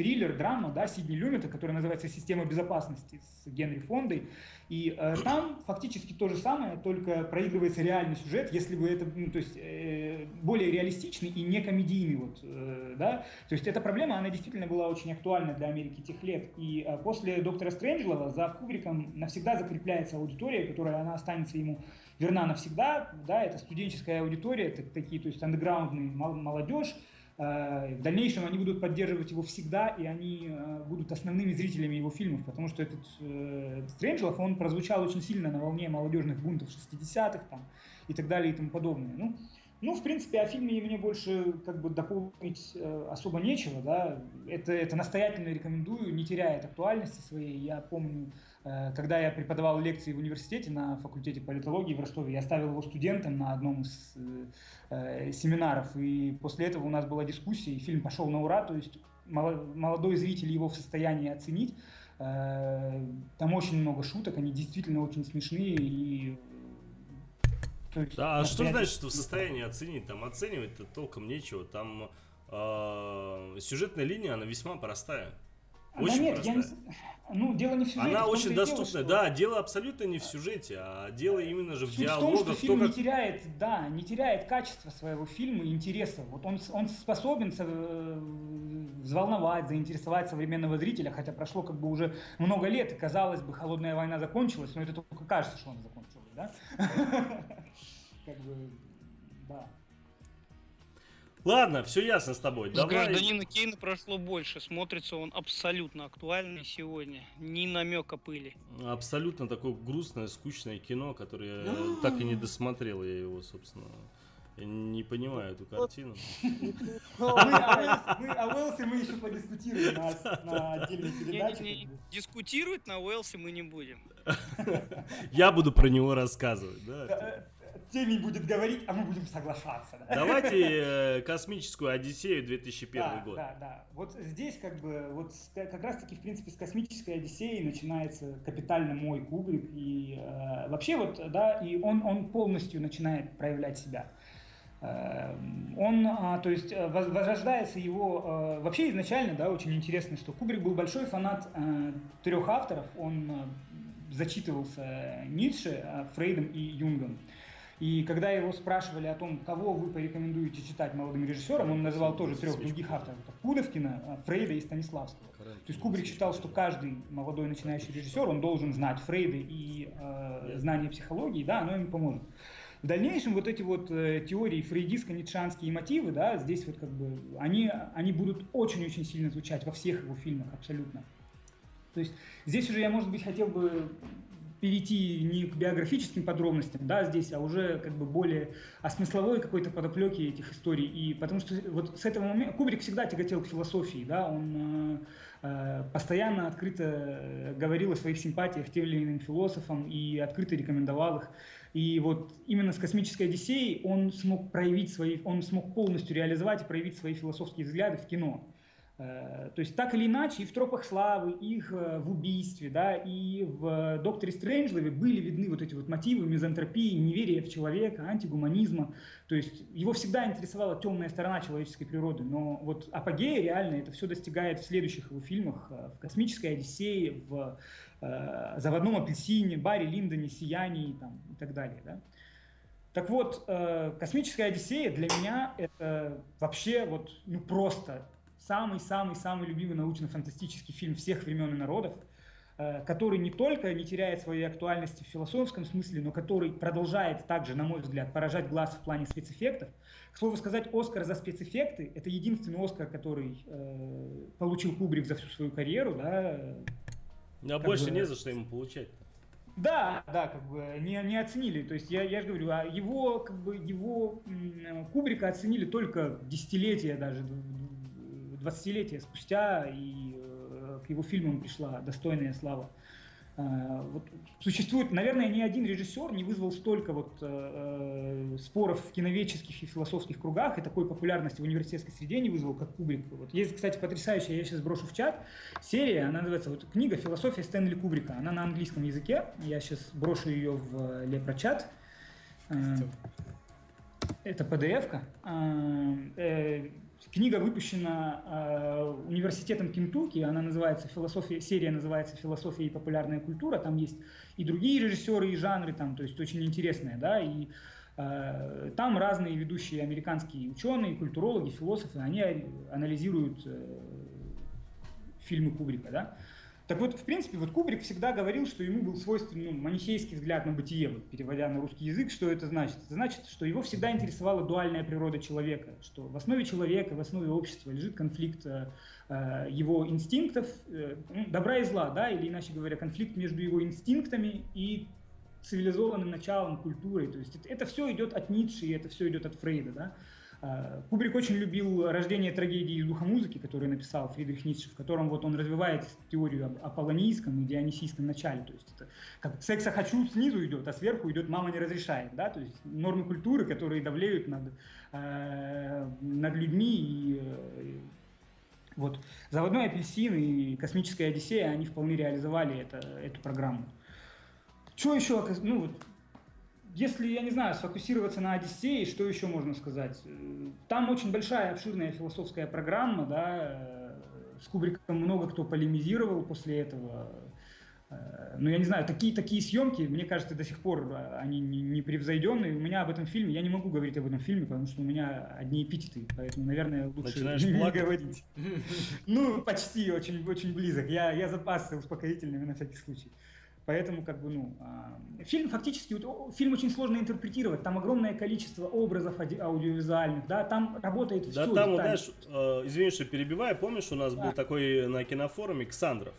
триллер, драма, да, Сидни Люмета, который называется «Система безопасности» с Генри Фондой. И э, там фактически то же самое, только проигрывается реальный сюжет, если бы это, ну, то есть, э, более реалистичный и не комедийный, вот, э, да. То есть эта проблема, она действительно была очень актуальна для Америки тех лет. И э, после «Доктора Стрэнджлова» за Кубриком навсегда закрепляется аудитория, которая она останется ему верна навсегда, да, это студенческая аудитория, это такие, то есть андеграундный молодежь, в дальнейшем они будут поддерживать его всегда, и они э, будут основными зрителями его фильмов, потому что этот э, Стрэнджлов, он прозвучал очень сильно на волне молодежных бунтов 60-х там, и так далее и тому подобное. Ну, ну, в принципе, о фильме мне больше как бы дополнить э, особо нечего, да. Это, это настоятельно рекомендую, не теряет актуальности своей. Я помню, э, когда я преподавал лекции в университете на факультете политологии в Ростове, я ставил его студентам на одном из э, э, семинаров, и после этого у нас была дискуссия, и фильм пошел на ура, то есть молодой зритель его в состоянии оценить. Э, там очень много шуток, они действительно очень смешные, и есть, да, а что значит, что в состоянии оценить? Там оценивать-то толком нечего. Там э, сюжетная линия, она весьма простая. Очень да нет, простая. Я не... Ну, дело не в сюжете. Она очень доступная. Дело, что... Да, дело абсолютно не в сюжете, а дело именно же в Суть диалогах. В том, что фильм как... не теряет, да, не теряет качество своего фильма и интереса. Вот он, он способен взволновать, заинтересовать современного зрителя, хотя прошло как бы уже много лет, и казалось бы, холодная война закончилась, но это только кажется, что она закончилась, да? Как бы, да. Ладно, все ясно с тобой. С Давай... гражданина Кейна прошло больше. Смотрится он абсолютно актуальный сегодня. Ни намека пыли. Абсолютно такое грустное, скучное кино, которое я так и не досмотрел я его, собственно. Я не понимаю эту картину. О Уэлсе мы еще подискутируем на отдельной передаче. Дискутировать на Уэлсе мы не будем. Я буду про него рассказывать, да? Теми будет говорить, а мы будем соглашаться. Да? Давайте э, космическую Одиссею 2001 да, год. Да, да. Вот здесь как бы, вот как раз таки, в принципе, с космической Одиссеей начинается капитально мой Кубрик. И э, вообще вот, да, и он, он полностью начинает проявлять себя. Э, он, а, то есть, э, возрождается его... Э, вообще изначально, да, очень интересно, что Кубрик был большой фанат трех авторов. Он зачитывался Ницше, Фрейдом и Юнгом. И когда его спрашивали о том, кого вы порекомендуете читать молодым режиссерам, он называл тоже трех других авторов. Это Пудовкина, а, Фрейда и Станиславского. То есть Кубрик считал, что каждый молодой начинающий режиссер, он должен знать Фрейда и э, знание психологии, да, оно ему поможет. В дальнейшем вот эти вот э, теории фрейдистско-ницшанские мотивы, да, здесь вот как бы, они, они будут очень-очень сильно звучать во всех его фильмах абсолютно. То есть здесь уже я, может быть, хотел бы перейти не к биографическим подробностям, да, здесь, а уже как бы более о смысловой какой-то подоплеке этих историй. И потому что вот с этого момента Кубрик всегда тяготел к философии, да, он э, э постоянно открыто говорил о своих симпатиях тем или иным философам и открыто рекомендовал их. И вот именно с «Космической Одиссеей» он смог проявить свои, он смог полностью реализовать и проявить свои философские взгляды в кино. Э, то есть так или иначе и в «Тропах славы», их э, в «Убийстве», да, и в «Докторе Стрэнджлове» были видны вот эти вот мотивы мизантропии, неверия в человека, антигуманизма. То есть его всегда интересовала темная сторона человеческой природы. Но вот апогея реально это все достигает в следующих его фильмах, э, в «Космической Одиссее», в «Заводном апельсине», «Барри Линдоне», «Сиянии» там, и так далее. Да. Так вот, «Космическая Одиссея» для меня это вообще вот ну просто самый-самый-самый любимый научно-фантастический фильм всех времен и народов, э, который не только не теряет своей актуальности в философском смысле, но который продолжает также, на мой взгляд, поражать глаз в плане спецэффектов. К слову сказать, Оскар за спецэффекты – это единственный Оскар, который э, получил Кубрик за всю свою карьеру. Да, а больше бы, не за что ему получать. Да, да, как бы не, не оценили. То есть я, я же говорю, а его, как бы, его Кубрика оценили только десятилетия даже, 20-летия спустя, и э, к его фильмам пришла достойная слава. Э, вот существует, наверное, ни один режиссер не вызвал столько вот э, э, споров в киноведческих и философских кругах и такой популярности в университетской среде не вызвал, как Кубрик. Вот есть, кстати, потрясающая, я сейчас брошу в чат, серия, она называется вот книга «Философия Стэнли Кубрика». Она на английском языке, я сейчас брошу ее в Лепрочат. Э, это PDF-ка. Книга выпущена э, университетом Кентукки, она называется «Философия», серия называется «Философия и популярная культура», там есть и другие режиссеры, и жанры, там, то есть очень интересные, да, и э, там разные ведущие американские ученые, культурологи, философы, они анализируют э, фильмы Кубрика, да, так вот, в принципе, вот Кубрик всегда говорил, что ему был свойственен ну, манихейский взгляд на бытие, вот, переводя на русский язык, что это значит? Это значит, что его всегда интересовала дуальная природа человека, что в основе человека, в основе общества лежит конфликт э, э его инстинктов, э, ну, добра и зла, да, или иначе говоря, конфликт между его инстинктами и цивилизованным началом, культурой. То есть это, это все идет от Ницше, и это все идет от Фрейда, да. А, Кубрик очень любил рождение трагедии из духа музыки, которую написал Фридрих Ницше, в котором вот он развивает теорию об аполлонийском и дионисийском начале. То есть это как секса хочу снизу идет, а сверху идет мама не разрешает. Да? То есть нормы культуры, которые давлеют над, э, над людьми и э, вот «Заводной апельсин» и «Космическая Одиссея», они вполне реализовали это, эту программу. Что еще? Ну, вот, если, я не знаю, сфокусироваться на Одиссее, что еще можно сказать? Там очень большая, обширная философская программа, да, с Кубриком много кто полемизировал после этого. Но я не знаю, такие, такие съемки, мне кажется, до сих пор они непревзойденные. У меня об этом фильме, я не могу говорить об этом фильме, потому что у меня одни эпитеты, поэтому, наверное, лучше Начинаешь не плакать? говорить. Ну, почти, очень, очень близок. Я, я запасся успокоительными на всякий случай. Поэтому, как бы, ну, а, фильм фактически, фильм очень сложно интерпретировать, там огромное количество образов ауди- аудиовизуальных, да, там работает Да, все. там, вот, знаешь, э, извини, что перебиваю, помнишь, у нас Да. был такой на кинофоруме Ксандров?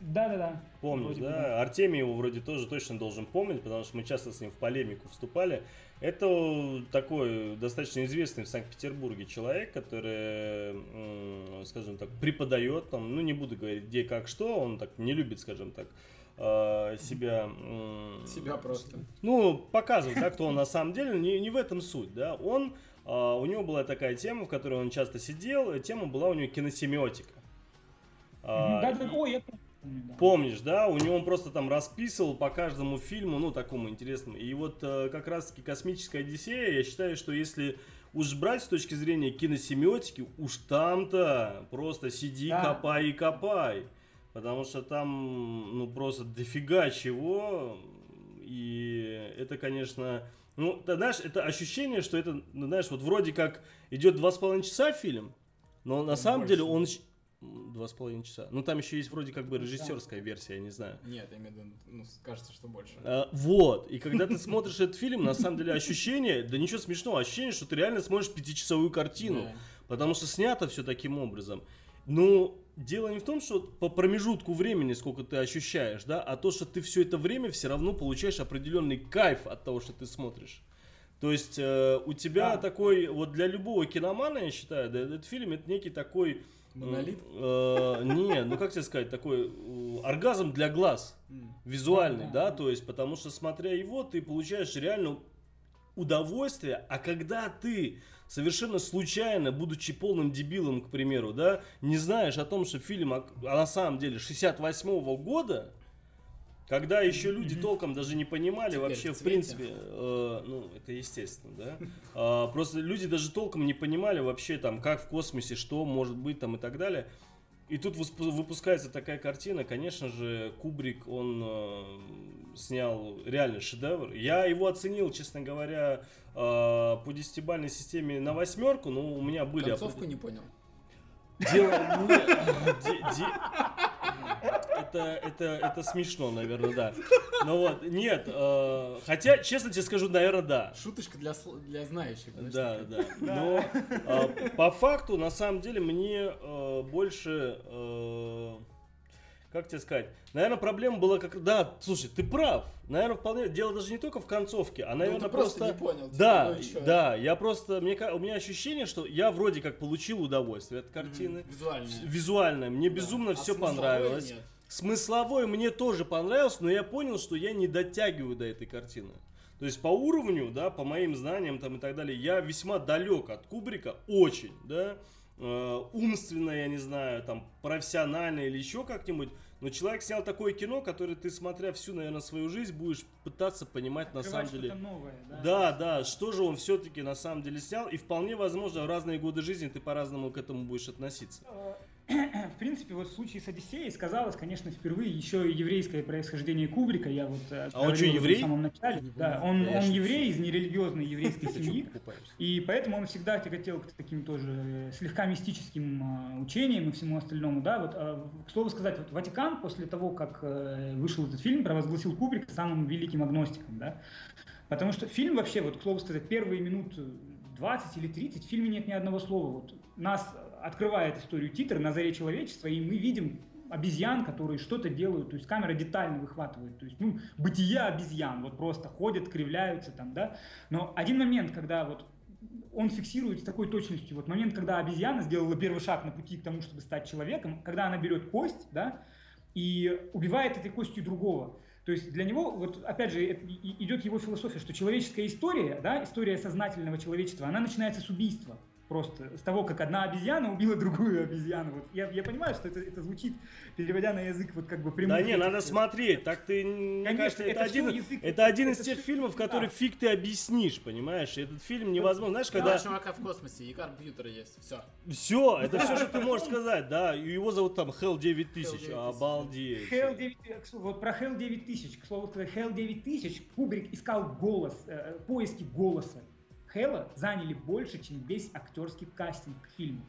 Да, да, да. Помнишь, Вроде бы, да? Артемий его вроде тоже точно должен помнить, потому что мы часто с ним в полемику вступали. Это такой достаточно известный в Санкт-Петербурге человек, который, скажем так, преподает там, ну не буду говорить где, как, что, он так не любит, скажем так, э, себя... Себя просто. ну, показывать, да, кто он на самом деле, не, не в этом суть, да. Он, а, у него была такая тема, в которой он часто сидел, тема была у него киносемиотика. А, Да, да, ой, я. Помнишь, да? У него он просто там расписывал по каждому фильму, ну, такому интересному. И вот э, как раз-таки «Космическая Одиссея», я считаю, что если уж брать с точки зрения киносемиотики, уж там-то просто сиди, Да. копай и копай. Потому что там, ну, просто дофига чего. И это, конечно... Ну, ты знаешь, это ощущение, что это, ну, знаешь, вот вроде как идет два с половиной часа фильм, но на Ну, самом больше. деле он... Два с половиной часа. Ну, там еще есть вроде как бы режиссерская версия, я не знаю. Нет, я имею в виду, ну, кажется, что больше. А, вот. И когда ты смотришь этот фильм, на самом деле ощущение, да ничего смешного, ощущение, что ты реально смотришь пятичасовую картину. Да. Потому что снято все таким образом. Ну, дело не в том, что по промежутку времени, сколько ты ощущаешь, да, а то, что ты все это время все равно получаешь определенный кайф от того, что ты смотришь. То есть э, у тебя Да. такой, вот для любого киномана, я считаю, да, этот фильм это некий такой... м, Монолит? э, не, ну как тебе сказать, такой э, оргазм для глаз визуальный, да, то есть, потому что смотря его, ты получаешь реально удовольствие, а когда ты совершенно случайно, будучи полным дебилом, к примеру, да, не знаешь о том, что фильм а, а на самом деле 68 года, когда еще люди толком даже не понимали Теперь вообще, в в принципе, э, ну, это естественно, да, А, просто люди даже толком не понимали вообще там, как в космосе, что может быть там и так далее. И тут выпускается такая картина, конечно же, Кубрик, он э, снял реально шедевр. Я его оценил, честно говоря, э, по десятибалльной системе на восьмерку, но у меня были... Концовку не понял. Дело... Это, это, это смешно, наверное, да. Ну вот, нет, э, хотя, честно тебе скажу, наверное, да. Шуточка для, для знающих. Да, да. Но э, по факту, на самом деле, мне э, больше, э, как тебе сказать, наверное, проблема была как, да, слушай, ты прав. Наверное, вполне дело даже не только в концовке, а, Ну, наверное, ты просто, просто. не понял. типа, Да, ну да, я просто, мне, у меня ощущение, что я вроде как получил удовольствие от картины. Визуально. Визуально, мне Да. безумно А все понравилось. нет. смысловой мне тоже понравился, но я понял, что я не дотягиваю до этой картины. То есть по уровню, да, по моим знаниям там и так далее, я весьма далек от Кубрика, очень, да, э, умственно, я не знаю, там, профессионально или еще как-нибудь, но человек снял такое кино, которое ты, смотря всю, наверное, свою жизнь, будешь пытаться понимать на самом Открывать деле. что-то новое, да. Да, да, что же он все-таки на самом деле снял, и вполне возможно, в разные годы жизни ты по-разному к этому будешь относиться. Э, В принципе, вот в случае с Одиссеей сказалось, конечно, впервые еще и еврейское происхождение Кубрика. Я вот э, А он что, еврей? В самом начале. Не Да, он, он еврей из нерелигиозной еврейской семьи. И поэтому он всегда тяготел к таким тоже э, слегка мистическим а, учениям и всему остальному, да, вот, а, к слову сказать, вот Ватикан после того, как э, вышел этот фильм, провозгласил Кубрика самым великим агностиком, да, потому что фильм вообще, вот, к слову сказать, первые минут 20 или 30 в фильме нет ни одного слова, вот, нас открывает историю титр на заре человечества, и мы видим обезьян, которые что-то делают, то есть камера детально выхватывает, то есть, ну, бытие обезьян, вот просто ходят, кривляются там, да, но один момент, когда вот он фиксирует с такой точностью, вот момент, когда обезьяна сделала первый шаг на пути к тому, чтобы стать человеком, когда она берет кость, да, и убивает этой костью другого. То есть для него, вот опять же, идет его философия, что человеческая история, да, история сознательного человечества, она начинается с убийства. Просто с того, как одна обезьяна убила другую обезьяну. Вот я, я понимаю, что это, это звучит, переводя на язык вот как бы Да прямых не, надо э, смотрь, так ты, мне Конечно, кажется, это, это один, язык, это один из это тех всё- фильмов, который да. фиг ты объяснишь, понимаешь? Этот фильм невозможно, знаешь, Когда... когда... чувака в космосе, и компьютер есть, все. Все, это все, что ты можешь сказать, да. Его зовут там Hell 9000, 9000, обалдеть. Hell 9, э, вот про Hell 9000, к слову сказать, Hell 9000 Кубрик искал голос, э, поиски голоса. Хэлла заняли больше, чем весь актерский кастинг к фильму.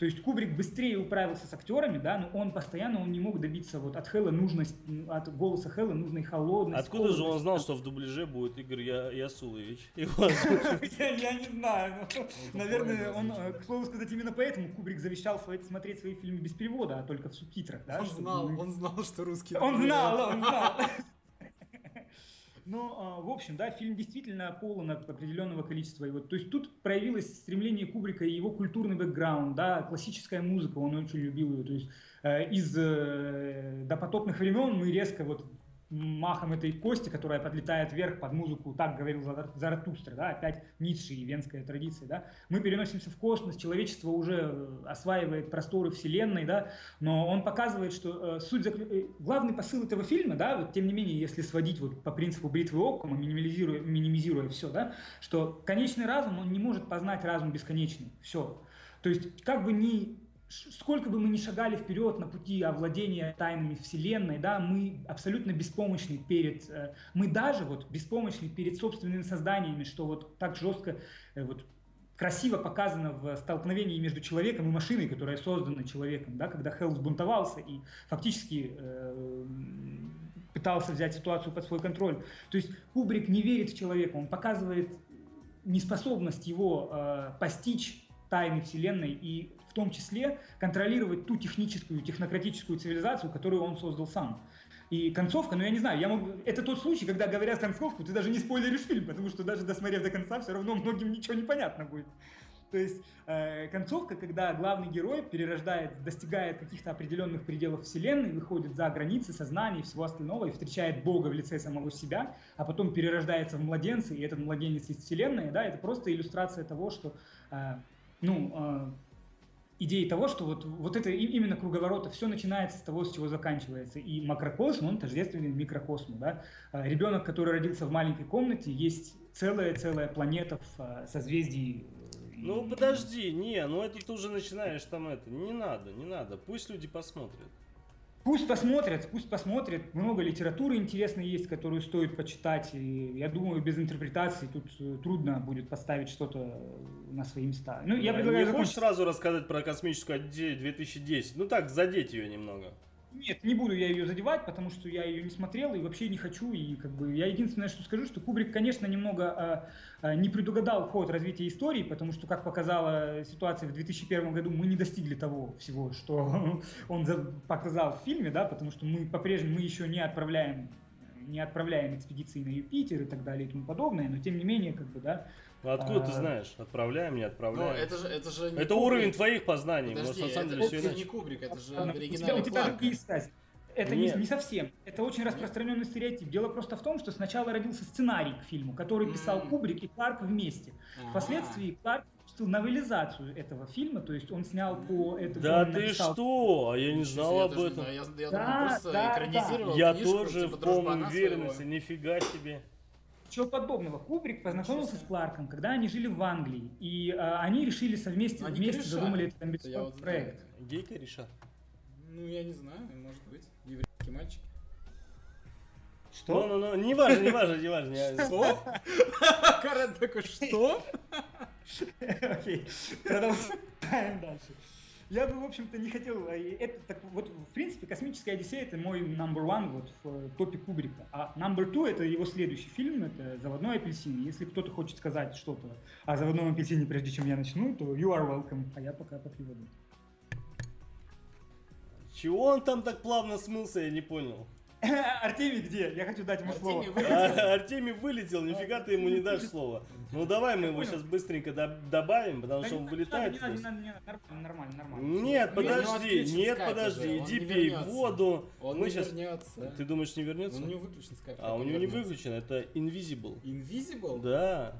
То есть Кубрик быстрее управился с актерами, да, но он постоянно он не мог добиться вот от Хэлла нужность, от голоса Хэлла нужной холодности. Откуда же он знал, что в дубляже будет Игорь Я- Ясулович? Я, я не знаю. но, Ну, наверное, он, к слову сказать, именно поэтому Кубрик завещал смотреть свои фильмы без перевода, а только в субтитрах. Да, Он знал, он знал, что русский... Он знал, он знал. Ну, а, в общем, да, фильм действительно полон определенного количества. Вот, то есть тут проявилось стремление Кубрика и его культурный бэкграунд, да, классическая музыка, он очень любил ее. То есть э, из э, допотопных времен мы резко вот махом этой кости, которая подлетает вверх под музыку, так говорил Зара- Заратустра, да, опять Ницше и венская традиция, да, мы переносимся в космос, человечество уже э, осваивает просторы вселенной, да, но он показывает, что э, суть заклю- э, главный посыл этого фильма, да, вот тем не менее, если сводить вот по принципу бритвы Оккама, минимализируя, минимизируя все, да, что конечный разум, он не может познать разум бесконечный, все. То есть, как бы ни сколько бы мы ни шагали вперед на пути овладения тайнами вселенной, да, мы абсолютно беспомощны перед, э, мы даже вот беспомощны перед собственными созданиями, что вот так жестко э, вот красиво показано в столкновении между человеком и машиной, которая создана человеком, да, когда Хелл взбунтовался и фактически э, пытался взять ситуацию под свой контроль. То есть Кубрик не верит в человека, он показывает неспособность его э, постичь тайны Вселенной и том числе контролировать ту техническую, технократическую цивилизацию, которую он создал сам. И концовка, ну я не знаю, я могу... это тот случай, когда говорят концовку, ты даже не спойлеришь фильм, потому что даже досмотрев до конца, все равно многим ничего не понятно будет. То есть э, концовка, когда главный герой перерождает, достигает каких-то определенных пределов вселенной, выходит за границы сознания и всего остального и встречает Бога в лице самого себя, а потом перерождается в младенца, и этот младенец из вселенной, да, это просто иллюстрация того, что, э, ну, э, идеи того, что вот, вот это именно круговорот, все начинается с того, с чего заканчивается. И макрокосм, он тождественный микрокосму. Да? А, Ребенок, который родился в маленькой комнате, есть целая-целая планета в а, созвездии. э, Ну подожди, не, ну это ты уже начинаешь там это. Не надо, не надо. Пусть люди посмотрят. Пусть посмотрят, пусть посмотрят. Много литературы интересной есть, которую стоит почитать. И я думаю, без интерпретации тут э, трудно будет поставить что-то э, на свои места. Ну, я предлагаю не хочешь закончить. сразу рассказать про космическую Одиссею 2010? Ну так, задеть ее немного. Нет, не буду я ее задевать, потому что я ее не смотрел и вообще не хочу. И как бы я единственное, что скажу, что Кубрик, конечно, немного а, не предугадал ход развития истории, потому что, как показала ситуация в 2001 году, мы не достигли того всего, что он за- показал в фильме, да, потому что мы по-прежнему мы еще не отправляем не отправляем экспедиции на Юпитер и так далее и тому подобное, но тем не менее, как бы, да, Ну откуда ты А. знаешь? Отправляем, не Ну, отправляем. это же, это же не это Кубрик. уровень твоих познаний. Подожди, Может, на самом это, деле все это иначе. не Кубрик, это же оригинальный у тебя другие связи. Это не, Нет. не совсем. Это очень распространенный стереотип. Дело просто в том, что сначала родился сценарий к фильму, который писал М. Кубрик и Кларк вместе. Ага. Впоследствии Кларк выпустил новелизацию этого фильма, то есть он снял по этому. Да ты написал- что? А я не знал я об этом. Я, я Да, думал, просто да, экранизировал Я книжку, тоже типа в «Дружбана» уверенности, нифига себе. Ничего подобного. Кубрик познакомился с. Кларком, когда они жили в Англии. И а, они решили совместе, Но они вместе кореша. задумали этот амбициозный вот знаю. проект. Гейка реша. Ну, я не знаю, может быть. Еврейский мальчик. Что? Ну, ну, ну, не важно, не важно, не важно. Что? Карен такой, что? Окей, продолжаем дальше. Я бы, в общем-то, не хотел... а, Это, так, вот, в принципе, «Космическая Одиссея» — это мой number one вот, в э, топе Кубрика. А number two — это его следующий фильм, это «Заводной апельсин». Если кто-то хочет сказать что-то о «Заводном апельсине», прежде чем я начну, то you are welcome, а я пока попью воду. Чего он там так плавно смылся, я не понял. Артемий где? Я хочу дать ему слово. Артемий вылетел. А, Артемий вылетел, нифига ты ему не дашь слова. Ну давай мы его сейчас быстренько доб- добавим, потому что не он вылетает. не не не нормально, нормально. Нет, Ну, подожди, нет, подожди, иди не пей воду. Он Мы не сейчас. вернется. Ты думаешь, не вернется? Он у него выключен скайп. А у него не выключен, это Invisible. Invisible? Да.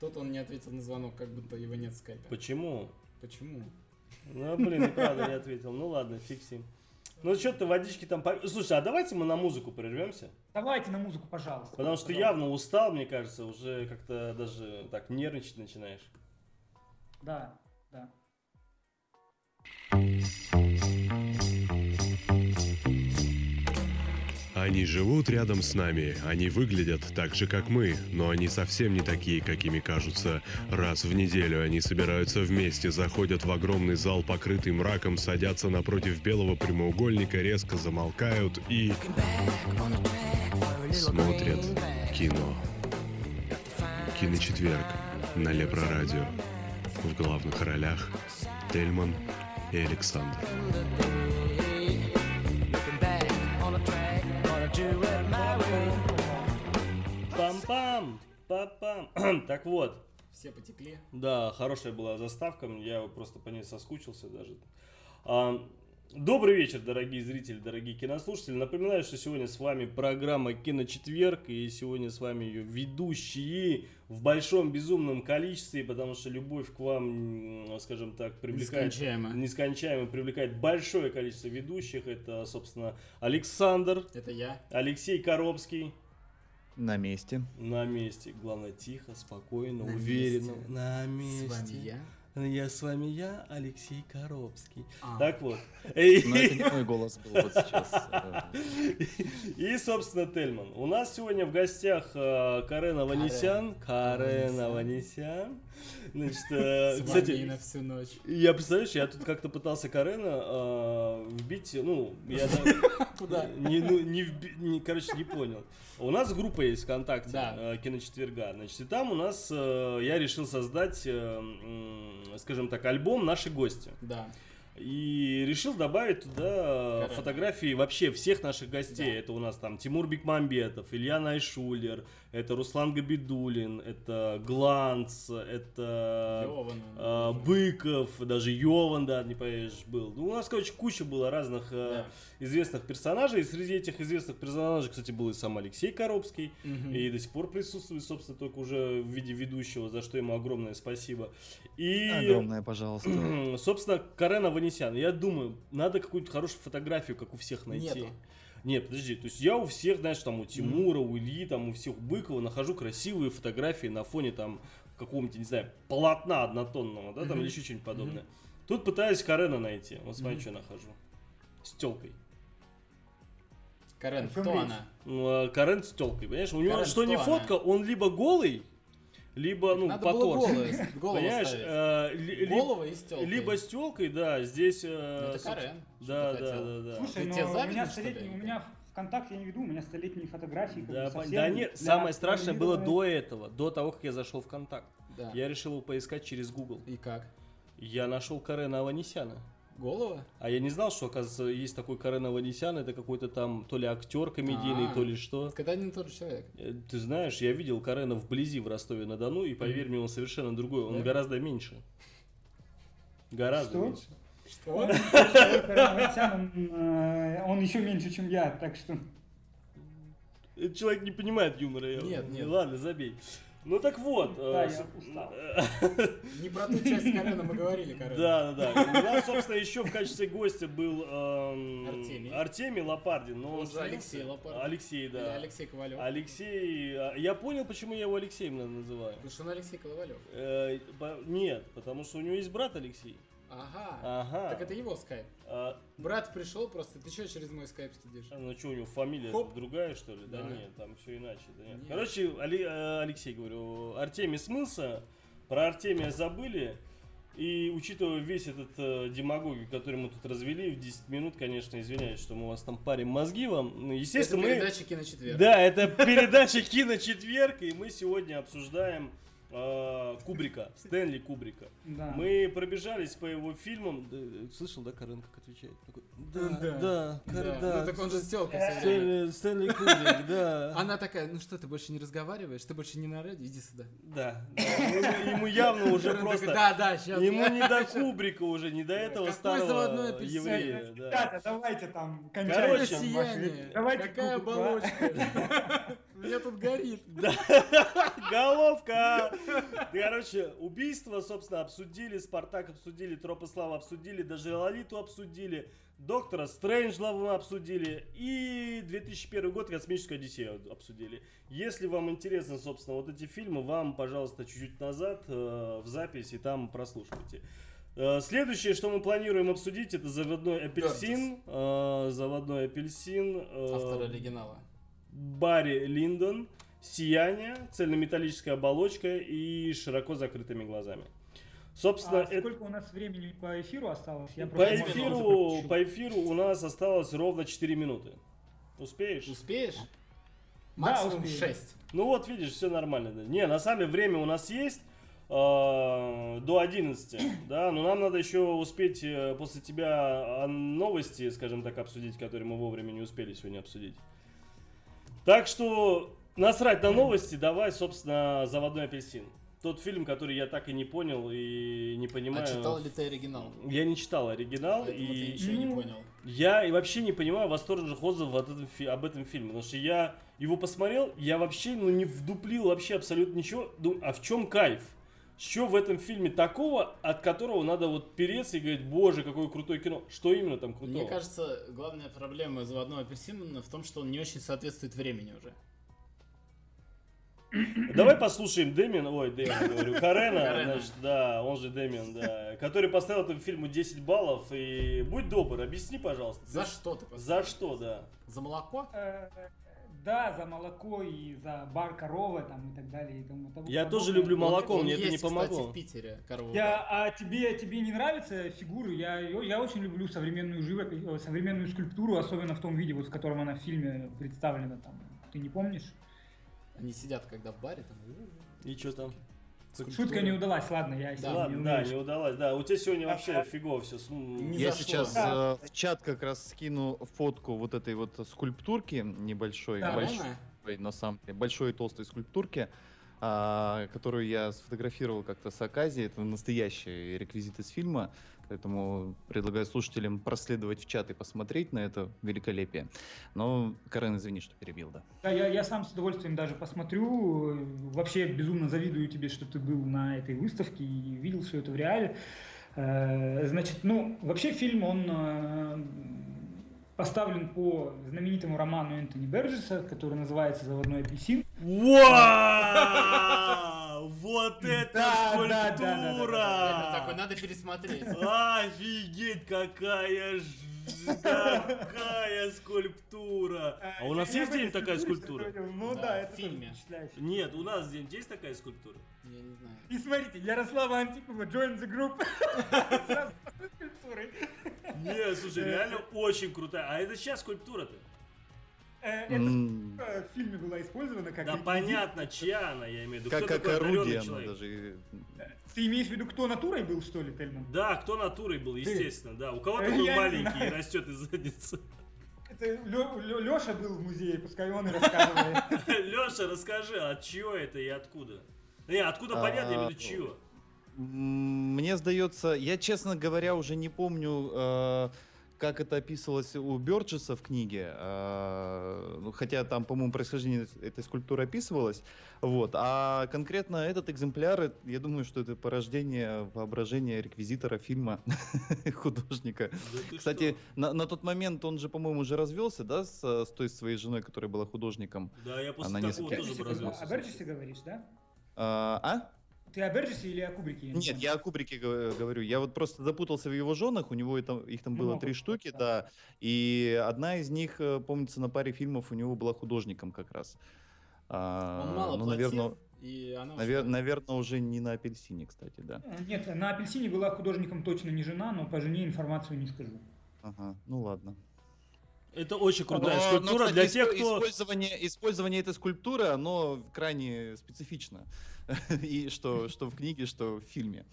Тут он не ответил на звонок, как будто его нет в скайпе. Почему? Почему? Ну, блин, неправда, я ответил. Ну ладно, ним. Ну что ты водички там... Слушай, а давайте мы на музыку прервемся. Давайте на музыку, пожалуйста. Потому что ты Пожалуйста. явно устал, мне кажется, уже как-то даже так нервничать начинаешь. Да, да. Они живут рядом с нами, они выглядят так же, как мы, но они совсем не такие, какими кажутся. Раз в неделю они собираются вместе, заходят в огромный зал, покрытый мраком, садятся напротив белого прямоугольника, резко замолкают и... смотрят кино. Киночетверг на Лепрорадио. В главных ролях Тельман и Александр. Пам-пам! Так вот, Все потекли. да, хорошая была заставка, я просто по ней соскучился даже. А, Добрый вечер, дорогие зрители, дорогие кинослушатели. Напоминаю, что сегодня с вами программа Киночетверг, и сегодня с вами ее ведущие в большом безумном количестве, потому что любовь к вам, скажем так, привлекает... Нескончаемо. Нескончаемо привлекает большое количество ведущих. Это, собственно, Александр, Это я. Алексей Коробский. На месте. На месте. Главное, тихо, спокойно, На уверенно. месте. На месте. С вами я. Я с вами я, Алексей Коробский. А. Так вот. Но это не мой голос был вот сейчас. э, И, собственно, Тельман. У нас сегодня в гостях э, Карен Аванесян. Карен Аванесян. Аванесян. Значит, э, кстати, на всю ночь. я, представляешь, я тут как-то пытался Карена вбить, ну, я да- Куда? не, ну, не, короче, не понял. У нас группа есть ВКонтакте, Да. Киночетверга. Значит, и там у нас я решил создать, скажем так, альбом «Наши гости». Да. И решил добавить туда Карен. фотографии вообще всех наших гостей. Да. Это у нас там Тимур Бекмамбетов, Илья Найшулер, это Руслан Габидулин, это Гланц, это Ёван, э, Быков, даже Йован, да, не поверишь, был. Ну, у нас, короче, куча было разных э, Да. известных персонажей. И среди этих известных персонажей, кстати, был и сам Алексей Коробский. Мгм. И до сих пор присутствует, собственно, только уже в виде ведущего, за что ему огромное спасибо. И, Огромное, пожалуйста. собственно, Карен Аванесян. Я думаю, надо какую-то хорошую фотографию, как у всех найти. Нету. Нет, подожди, то есть я у всех, знаешь, там у Тимура, у Ильи, там у всех у Быкова нахожу красивые фотографии на фоне там какого-нибудь, не знаю, полотна однотонного, да, там или еще что-нибудь подобное. Тут пытаюсь Карена найти. Вот смотри, что нахожу. С телкой. Карен, кто она? Ну, а Карен с телкой, понимаешь? У него Карен, что не фотка, он либо голый, либо, ну, Надо по было торсу. Понимаешь, э, ли- Голову и с тёлкой. либо с телкой, да, здесь... э, Ну, это Карен. Да, да, да, да. Слушай, Ты но тебе у завидно, меня столетний, у меня ВКонтакте я не веду, у меня столетние фотографии. Да, совсем да нет, для самое страшное было до этого, до того, как я зашел в контакт. Да. Я решил его поискать через Google. И как? Я нашел Карена Аванесяна. Голова? А я не знал, что, оказывается, есть такой Карен Аванесян, это какой-то там то ли актер комедийный, А. то ли что. Это один и тот же человек. Э, Ты знаешь, я видел Карена вблизи в Ростове-на-Дону, и поверь мне, он совершенно другой, он Да? гораздо меньше. Гораздо Что? меньше. Что? Он, он, э, еще меньше, чем я, так что... Человек не понимает юмора. Нет, нет. Ладно, забей. Ну так вот. Да, э, я с- устал. Не про ту часть Карена мы говорили, Карен. Да, да, да. У нас, собственно, еще в качестве гостя был эм, Артемий. Артемий Лопардин. Но Он же. Алексей Лопардин. Алексей, Или да. Алексей Ковалев. Алексей. а, Я понял, почему я его Алексеем наверное, называю. Потому что он Алексей Ковалев. Э, Нет, потому что у него есть брат Алексей. Ага. Ага. Так это его скайп. А, Брат пришел просто, ты что через мой скайп следишь? Ну что, у него фамилия Хоп. другая, что ли? Да, Да. нет, там все иначе. да нет. Нет. Короче, Али- э, Алексей, говорю, Артемий смылся, про Артемия забыли. И учитывая весь этот э, демагогию, который мы тут развели в 10 минут, конечно, извиняюсь, что мы у вас там парим мозги вам. Ну, естественно, это мы... передача «Киночетверг». Да, это передача Киночетверг, и мы сегодня обсуждаем э, Кубрика, Стэнли Кубрика. Да. Мы пробежались по его фильмам. Да, слышал, да, Карен как отвечает? Такой, да, Да. да, Карен, да. Ну так он же с телкой все время. Стэнли, Стэнли Кубрик, да. Она такая, ну что, ты больше не разговариваешь? Ты больше не на радио? Иди сюда. Да. да. Ему, ему явно уже Карен такой, просто... Да, да, сейчас. Ему не до Кубрика уже, не до этого Какой старого еврея. да. Ребята, давайте там Короче, кончайте. сияние. Давайте Какая оболочка. Меня тут горит. Да. Головка! Короче, убийство, собственно, обсудили, Спартак обсудили, Тропы Славы обсудили, даже Лолиту обсудили, Доктора Стрэнджлова обсудили и 2001 год Космическую Одиссею обсудили. Если вам интересно, собственно, вот эти фильмы, вам, пожалуйста, чуть-чуть назад э, в запись и там прослушивайте. Э, Следующее, что мы планируем обсудить, это заводной апельсин. э, заводной апельсин. э, Автор оригинала. Барри Линдон, Сияние, цельнометаллическая оболочка и широко закрытыми глазами. Собственно, А это- сколько у нас времени по эфиру осталось? Я по, просто эфиру, по эфиру у нас осталось ровно 4 минуты. Успеешь? Успеешь? Да, Максимум успею. 6. Ну вот, видишь, все нормально. да. Не, на самом деле время у нас есть э, до 11, да, но нам надо еще успеть э, после тебя а, новости, скажем так, обсудить, которые мы вовремя не успели сегодня обсудить. Так что насрать на новости, давай, собственно, «Заводной апельсин». Тот фильм, который я так и не понял и не понимаю. А читал ли ты оригинал? Я не читал оригинал, Поэтому ты и ничего не понял. я и вообще не понимаю восторженных отзывов от этом об этом фильме. Потому что я его посмотрел, я вообще ну, не вдуплил вообще абсолютно ничего. Ну, а в чем кайф? Что в этом фильме такого, от которого надо вот переться и говорить, боже, какое крутое кино. Что именно там крутого? Мне кажется, главная проблема заводного апельсина в том, что он не очень соответствует времени уже. Давай послушаем Дэмин, ой, Дэмин, говорю, Карена, значит, да, он же Дэмин, да, который поставил этому фильму 10 баллов. И будь добр, объясни, пожалуйста. За что ты За поставил? что, да? За молоко? Да, за молоко и за бар корова там и так далее. И тому, тому Я тоже подобное. люблю молоко, Он мне это есть, не кстати, помогло. в Питере, корова. Я, а тебе, тебе не нравятся фигуры? Я, я очень люблю современную живопись, э, современную скульптуру, особенно в том виде, вот, в котором она в фильме представлена. Там. Ты не помнишь? Они сидят, когда в баре, там... И что там? Шутка не удалась, ладно, я Да, Ладно, не да, не удалось, да. У тебя сегодня вообще фигово все. Не Я зашло. сейчас Да. э, в чат как раз скину фотку вот этой вот скульптурки небольшой, Да. большой, Реально? на самом деле, большой и толстой скульптурки, а, которую я сфотографировал как-то с Акази. Это настоящий реквизит из фильма, поэтому предлагаю слушателям проследовать в чат и посмотреть на это великолепие. Но, Карен, извини, что перебил, да. Да, я, я сам с удовольствием даже посмотрю. Вообще безумно завидую тебе, что ты был на этой выставке и видел все это в реале. Э, Значит, ну, вообще фильм, он э, поставлен по знаменитому роману Энтони Берджеса, который называется «Заводной апельсин». Вау! Вот это Да, да, да, да, да, да, скульптура! Такой, надо пересмотреть. Офигеть, какая ж- какая скульптура! А у нас есть где-нибудь такая скульптура? Ну Да, в это тоже фильме. Нет, у нас где-нибудь есть такая скульптура? Я не знаю. И смотрите, Ярослава Антипова, join the group. Сразу скульптуры. Нет, слушай, реально очень крутая. А это чья скульптура-то? Э, Это скульптура в фильме была использована как Да понятно, чья она, я имею в виду. Как, как орудие, человек? даже... Ты имеешь в виду, кто натурой был, что ли, Тельман? Да, кто натурой был, естественно, да. У кого-то Э, был маленький и растет из задницы. Это Леша был в музее, пускай он и рассказывает. Леша, расскажи, от чего это и откуда? Не, откуда А, понятно, я имею в виду? М, Мне сдается, я, честно говоря, уже не помню, э, как это описывалось у Бёрджеса в книге, э, ну, хотя там, по-моему, происхождение этой скульптуры описывалось, вот, а конкретно этот экземпляр, э, я думаю, что это порождение воображения реквизитора фильма художника. Да Кстати, на, на тот момент он же, по-моему, уже развелся, да, с, с той своей женой, которая была художником. Да, я после Она такого несколько- тоже развелся. О Берджесе говоришь, да? А? Ты о Берджесе или о Кубрике? не Нет, помню. я о Кубрике го- говорю. Я вот просто запутался в его женах. У него это, их там было Много три было, штуки, да. да. И одна из них, э, помнится, на паре фильмов у него была художником как раз. А, Он мало ну, платил, наверное, и она навер- ушла. наверное, уже не на апельсине, кстати, да. Э, Нет, на апельсине была художником точно не жена, но по жене информацию не скажу. Ага, ну ладно. Это очень крутая Но- но, скульптура кстати, для тех, кто... Использование, использование этой скульптуры, оно крайне специфично. И что, что в книге, что в фильме,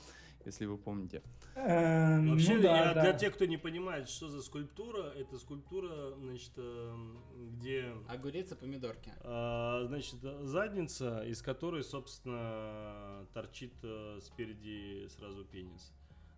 если вы помните. Э, ну Вообще, да, я- да. для тех, кто не понимает, что за скульптура, это скульптура, значит, эм, где, Огурец и помидорки. а, значит, задница, из которой, собственно, торчит э, спереди сразу пенис.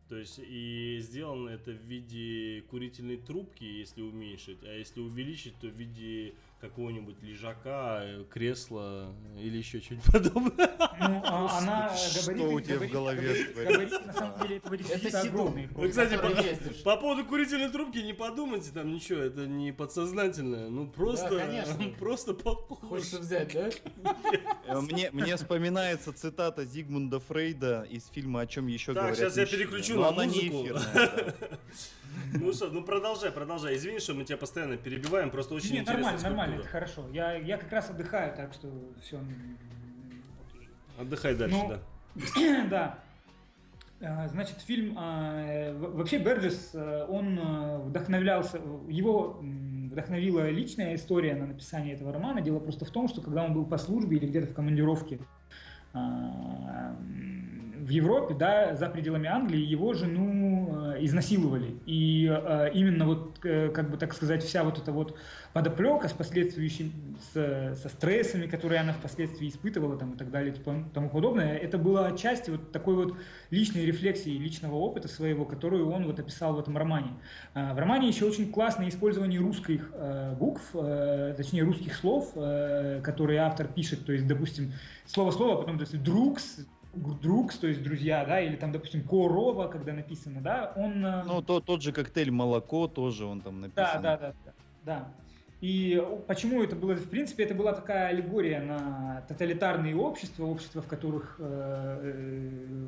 То есть, и сделано это в виде курительной трубки, если уменьшить, а если увеличить, то в виде какого-нибудь лежака, э, кресла или еще что-нибудь подобное. Ну, а она Что габариты- у тебя в голове габариты- творится? габариты, на самом деле, этого реквизита Сиду. огромные. Вы, просто. кстати, по, по поводу курительной трубки не подумайте, там ничего, это не подсознательное, ну просто, конечно. просто похоже. Хочется взять, да? Э, Мне, мне вспоминается цитата Зигмунда Фрейда из фильма «О чем еще Так, говорят сейчас я мужчины». переключу Но на она не музыку. эфирная, да. Ну что, ну продолжай, продолжай. Извини, что мы тебя постоянно перебиваем, просто очень Не, интересно. нормально, нормально, это хорошо. Я, я как раз отдыхаю, так что все. Отдыхай дальше, Ну, да. да. А, Значит, фильм... а, Вообще Берджес, а, он вдохновлялся... Его вдохновила личная история на написание этого романа. Дело просто в том, что когда он был по службе или где-то в командировке в Европе, да, за пределами Англии, его жену э, изнасиловали. И э, именно вот, э, как бы так сказать, вся вот эта вот подоплека с последствующим, с- со стрессами, которые она впоследствии испытывала там, и так далее и тому- подобное, это было отчасти вот такой вот личной рефлексии, личного опыта своего, которую он вот описал в этом романе. А, В романе еще очень классное использование русских букв, точнее русских слов, которые автор пишет, то есть, допустим, слово-слово, потом, то есть, другс, другс, то есть друзья, да, или там, допустим, корова, когда написано, да, он... э, Ну, то, тот же коктейль молоко тоже он там написан. да, да, да, да, да. И почему это было, в принципе, это была такая аллегория на тоталитарные общества, общества, в которых э, э,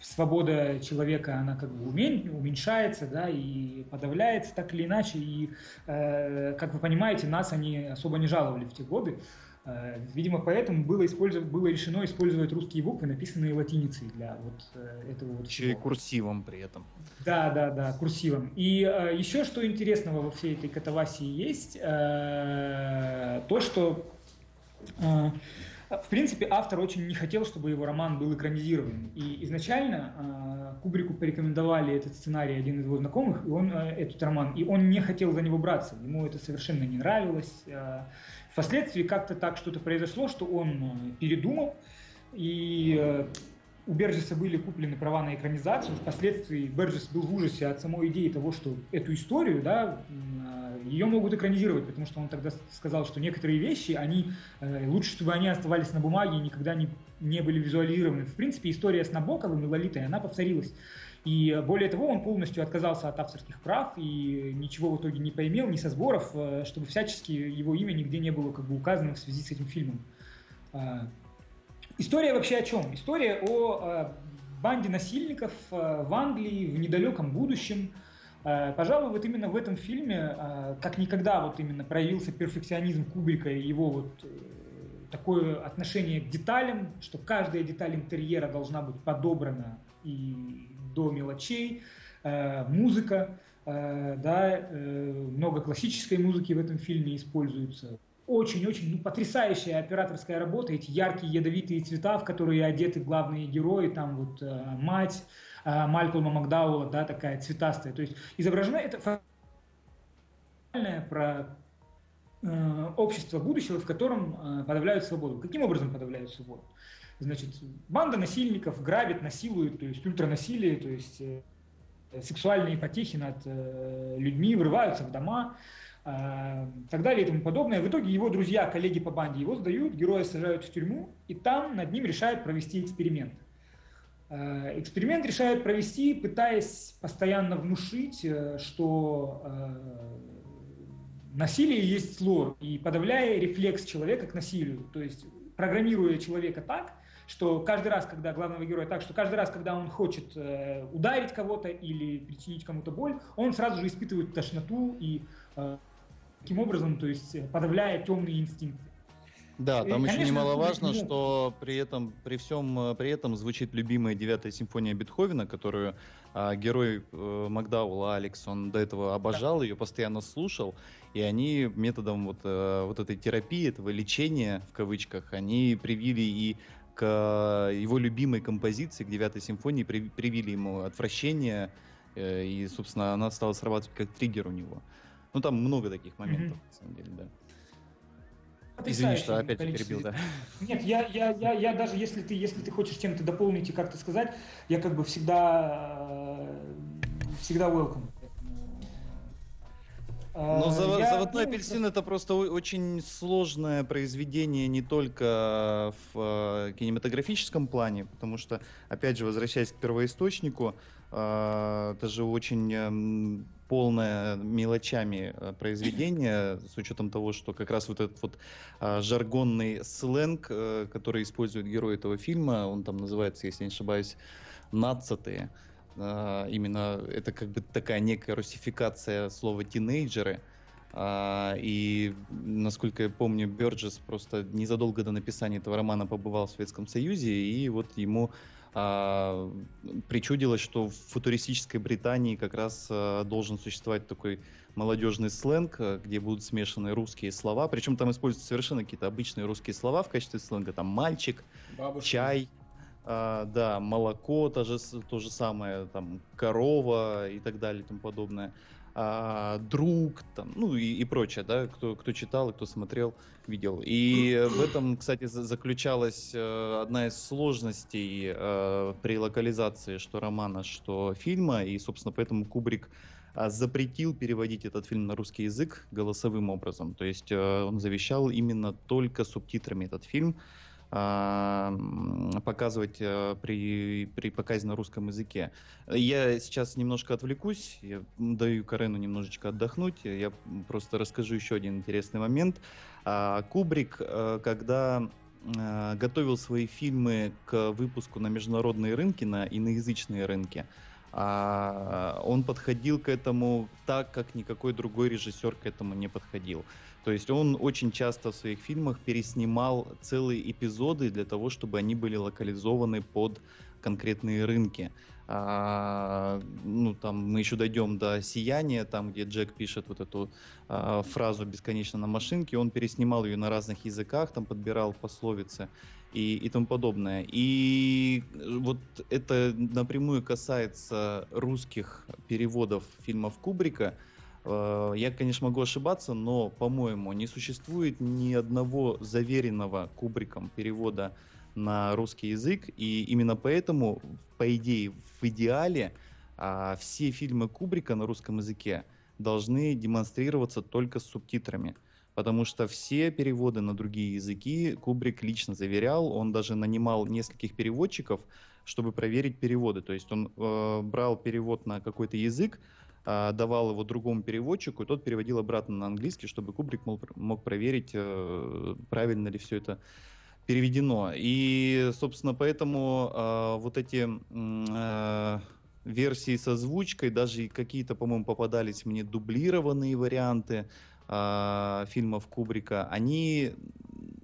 свобода человека, она как бы умен- уменьшается, да, и подавляется так или иначе. И, э, как вы понимаете, нас они особо не жаловали в те годы. Э, Видимо, поэтому было, использов- было решено использовать русские буквы, написанные латиницей для вот э, этого вот Еще и всего. курсивом при этом. Да, да, да, курсивом. И э, еще что интересного во всей этой катавасии есть, э, то, что э, в принципе автор очень не хотел, чтобы его роман был экранизирован. И изначально э, Кубрику порекомендовали этот сценарий один из его знакомых, и он э, этот роман, и он не хотел за него браться. Ему это совершенно не нравилось. Э, впоследствии как-то так что-то произошло, что он э, передумал и э, у Берджеса были куплены права на экранизацию. Впоследствии Берджес был в ужасе от самой идеи того, что эту историю, да, м, ее могут экранизировать, потому что он тогда сказал, что некоторые вещи, они э, лучше, чтобы они оставались на бумаге и никогда не, не были визуализированы. В принципе, история с Набоковым и Лолитой, она повторилась. И более того, он полностью отказался от авторских прав и ничего в итоге не поимел, ни со сборов, э, чтобы всячески его имя нигде не было как бы указано в связи с этим фильмом. А, История вообще о чем? История о э, банде насильников э, в Англии в недалеком будущем. Пожалуй, вот именно в этом фильме, как никогда вот именно проявился перфекционизм Кубрика и его вот такое отношение к деталям, что каждая деталь интерьера должна быть подобрана и до мелочей. Э, Музыка, э, да, э, много классической музыки в этом фильме используется очень-очень ну, потрясающая операторская работа, эти яркие ядовитые цвета, в которые одеты главные герои, там вот мать Малькольма Макдауэлла, да, такая цветастая. То есть изображена это про общество будущего, в котором подавляют свободу. Каким образом подавляют свободу? Значит, банда насильников грабит, насилует, то есть ультранасилие, то есть э, сексуальные потехи над э, людьми, врываются в дома, э, так далее и тому подобное. В итоге его друзья, коллеги по банде его сдают, героя сажают в тюрьму, и там над ним решают провести эксперимент. Э, эксперимент решают провести, пытаясь постоянно внушить, э, что э, насилие есть зло, и подавляя рефлекс человека к насилию. То есть программируя человека так, что каждый раз, когда главного героя так, что каждый раз, когда он хочет э, ударить кого-то или причинить кому-то боль, он сразу же испытывает тошноту и э, таким образом, то есть подавляя темные инстинкты. Да, И, там еще конечно, немаловажно, ну, что при этом, при всем э, при этом звучит любимая девятая симфония Бетховена, которую а, герой э, Макдауэлла Алекс, он до этого обожал ее, постоянно слушал, и они методом вот, э, вот этой терапии, этого лечения, в кавычках, они привили и к его любимой композиции, к девятой симфонии, при- привили ему отвращение, э, и, собственно, она стала срабатывать как триггер у него. Ну, там много таких моментов, на самом деле, да. Извини, что опять количество перебил, да. Нет, я, я, я, я даже если ты, если ты хочешь чем-то дополнить и как-то сказать, я как бы всегда, э, всегда welcome. Ну, Э, «Зава- я- «Заводной апельсин» — это просто очень сложное произведение не только в э, кинематографическом плане, потому что, опять же, возвращаясь к первоисточнику, э, это же очень эм, полное мелочами э, произведение, с учетом того, что как раз вот этот вот жаргонный сленг, который использует герой этого фильма, он там называется, если не ошибаюсь, «нацатые», а, именно это как бы такая некая русификация слова тинейджеры. А, и, насколько я помню, Бёрджес просто незадолго до написания этого романа побывал в Советском Союзе, и вот ему а, причудилось, что в футуристической Британии как раз а, должен существовать такой молодежный сленг, а, где будут смешаны русские слова, причем там используются совершенно какие-то обычные русские слова в качестве сленга, там мальчик, Бабушка. чай, а, да, молоко, то же, то же самое, там, корова и так далее и тому подобное, а, друг, там, ну и, и прочее, да, кто, кто читал и кто смотрел, видел. И в этом, кстати, за- заключалась э, одна из сложностей э, при локализации что романа, что фильма, и, собственно, поэтому Кубрик а, запретил переводить этот фильм на русский язык голосовым образом. То есть э, он завещал именно только субтитрами этот фильм показывать э, при, при показе на русском языке. Я сейчас немножко отвлекусь, я даю Карену немножечко отдохнуть, я просто расскажу еще один интересный момент. А, Кубрик, э, когда э, готовил свои фильмы к выпуску на международные рынки, на иноязычные рынки, а, он подходил к этому так, как никакой другой режиссер к этому не подходил. То есть он очень часто в своих фильмах переснимал целые эпизоды для того, чтобы они были локализованы под конкретные рынки. А, ну, там мы еще дойдем до сияния, там, где Джек пишет вот эту а, фразу бесконечно на машинке, он переснимал ее на разных языках, там подбирал пословицы и, и тому подобное. И вот это напрямую касается русских переводов фильмов Кубрика. Э, Я, конечно, могу ошибаться, но, по-моему, не существует ни одного заверенного Кубриком перевода на русский язык, и именно поэтому, по идее, в идеале а, все фильмы Кубрика на русском языке должны демонстрироваться только с субтитрами. Потому что все переводы на другие языки Кубрик лично заверял, он даже нанимал нескольких переводчиков, чтобы проверить переводы. То есть он э, брал перевод на какой-то язык, а, давал его другому переводчику, и тот переводил обратно на английский, чтобы Кубрик мог, мог проверить, э, правильно ли все это переведено. И, собственно, поэтому э, вот эти э, версии с озвучкой, даже какие-то, по-моему, попадались мне дублированные варианты э, фильмов Кубрика, они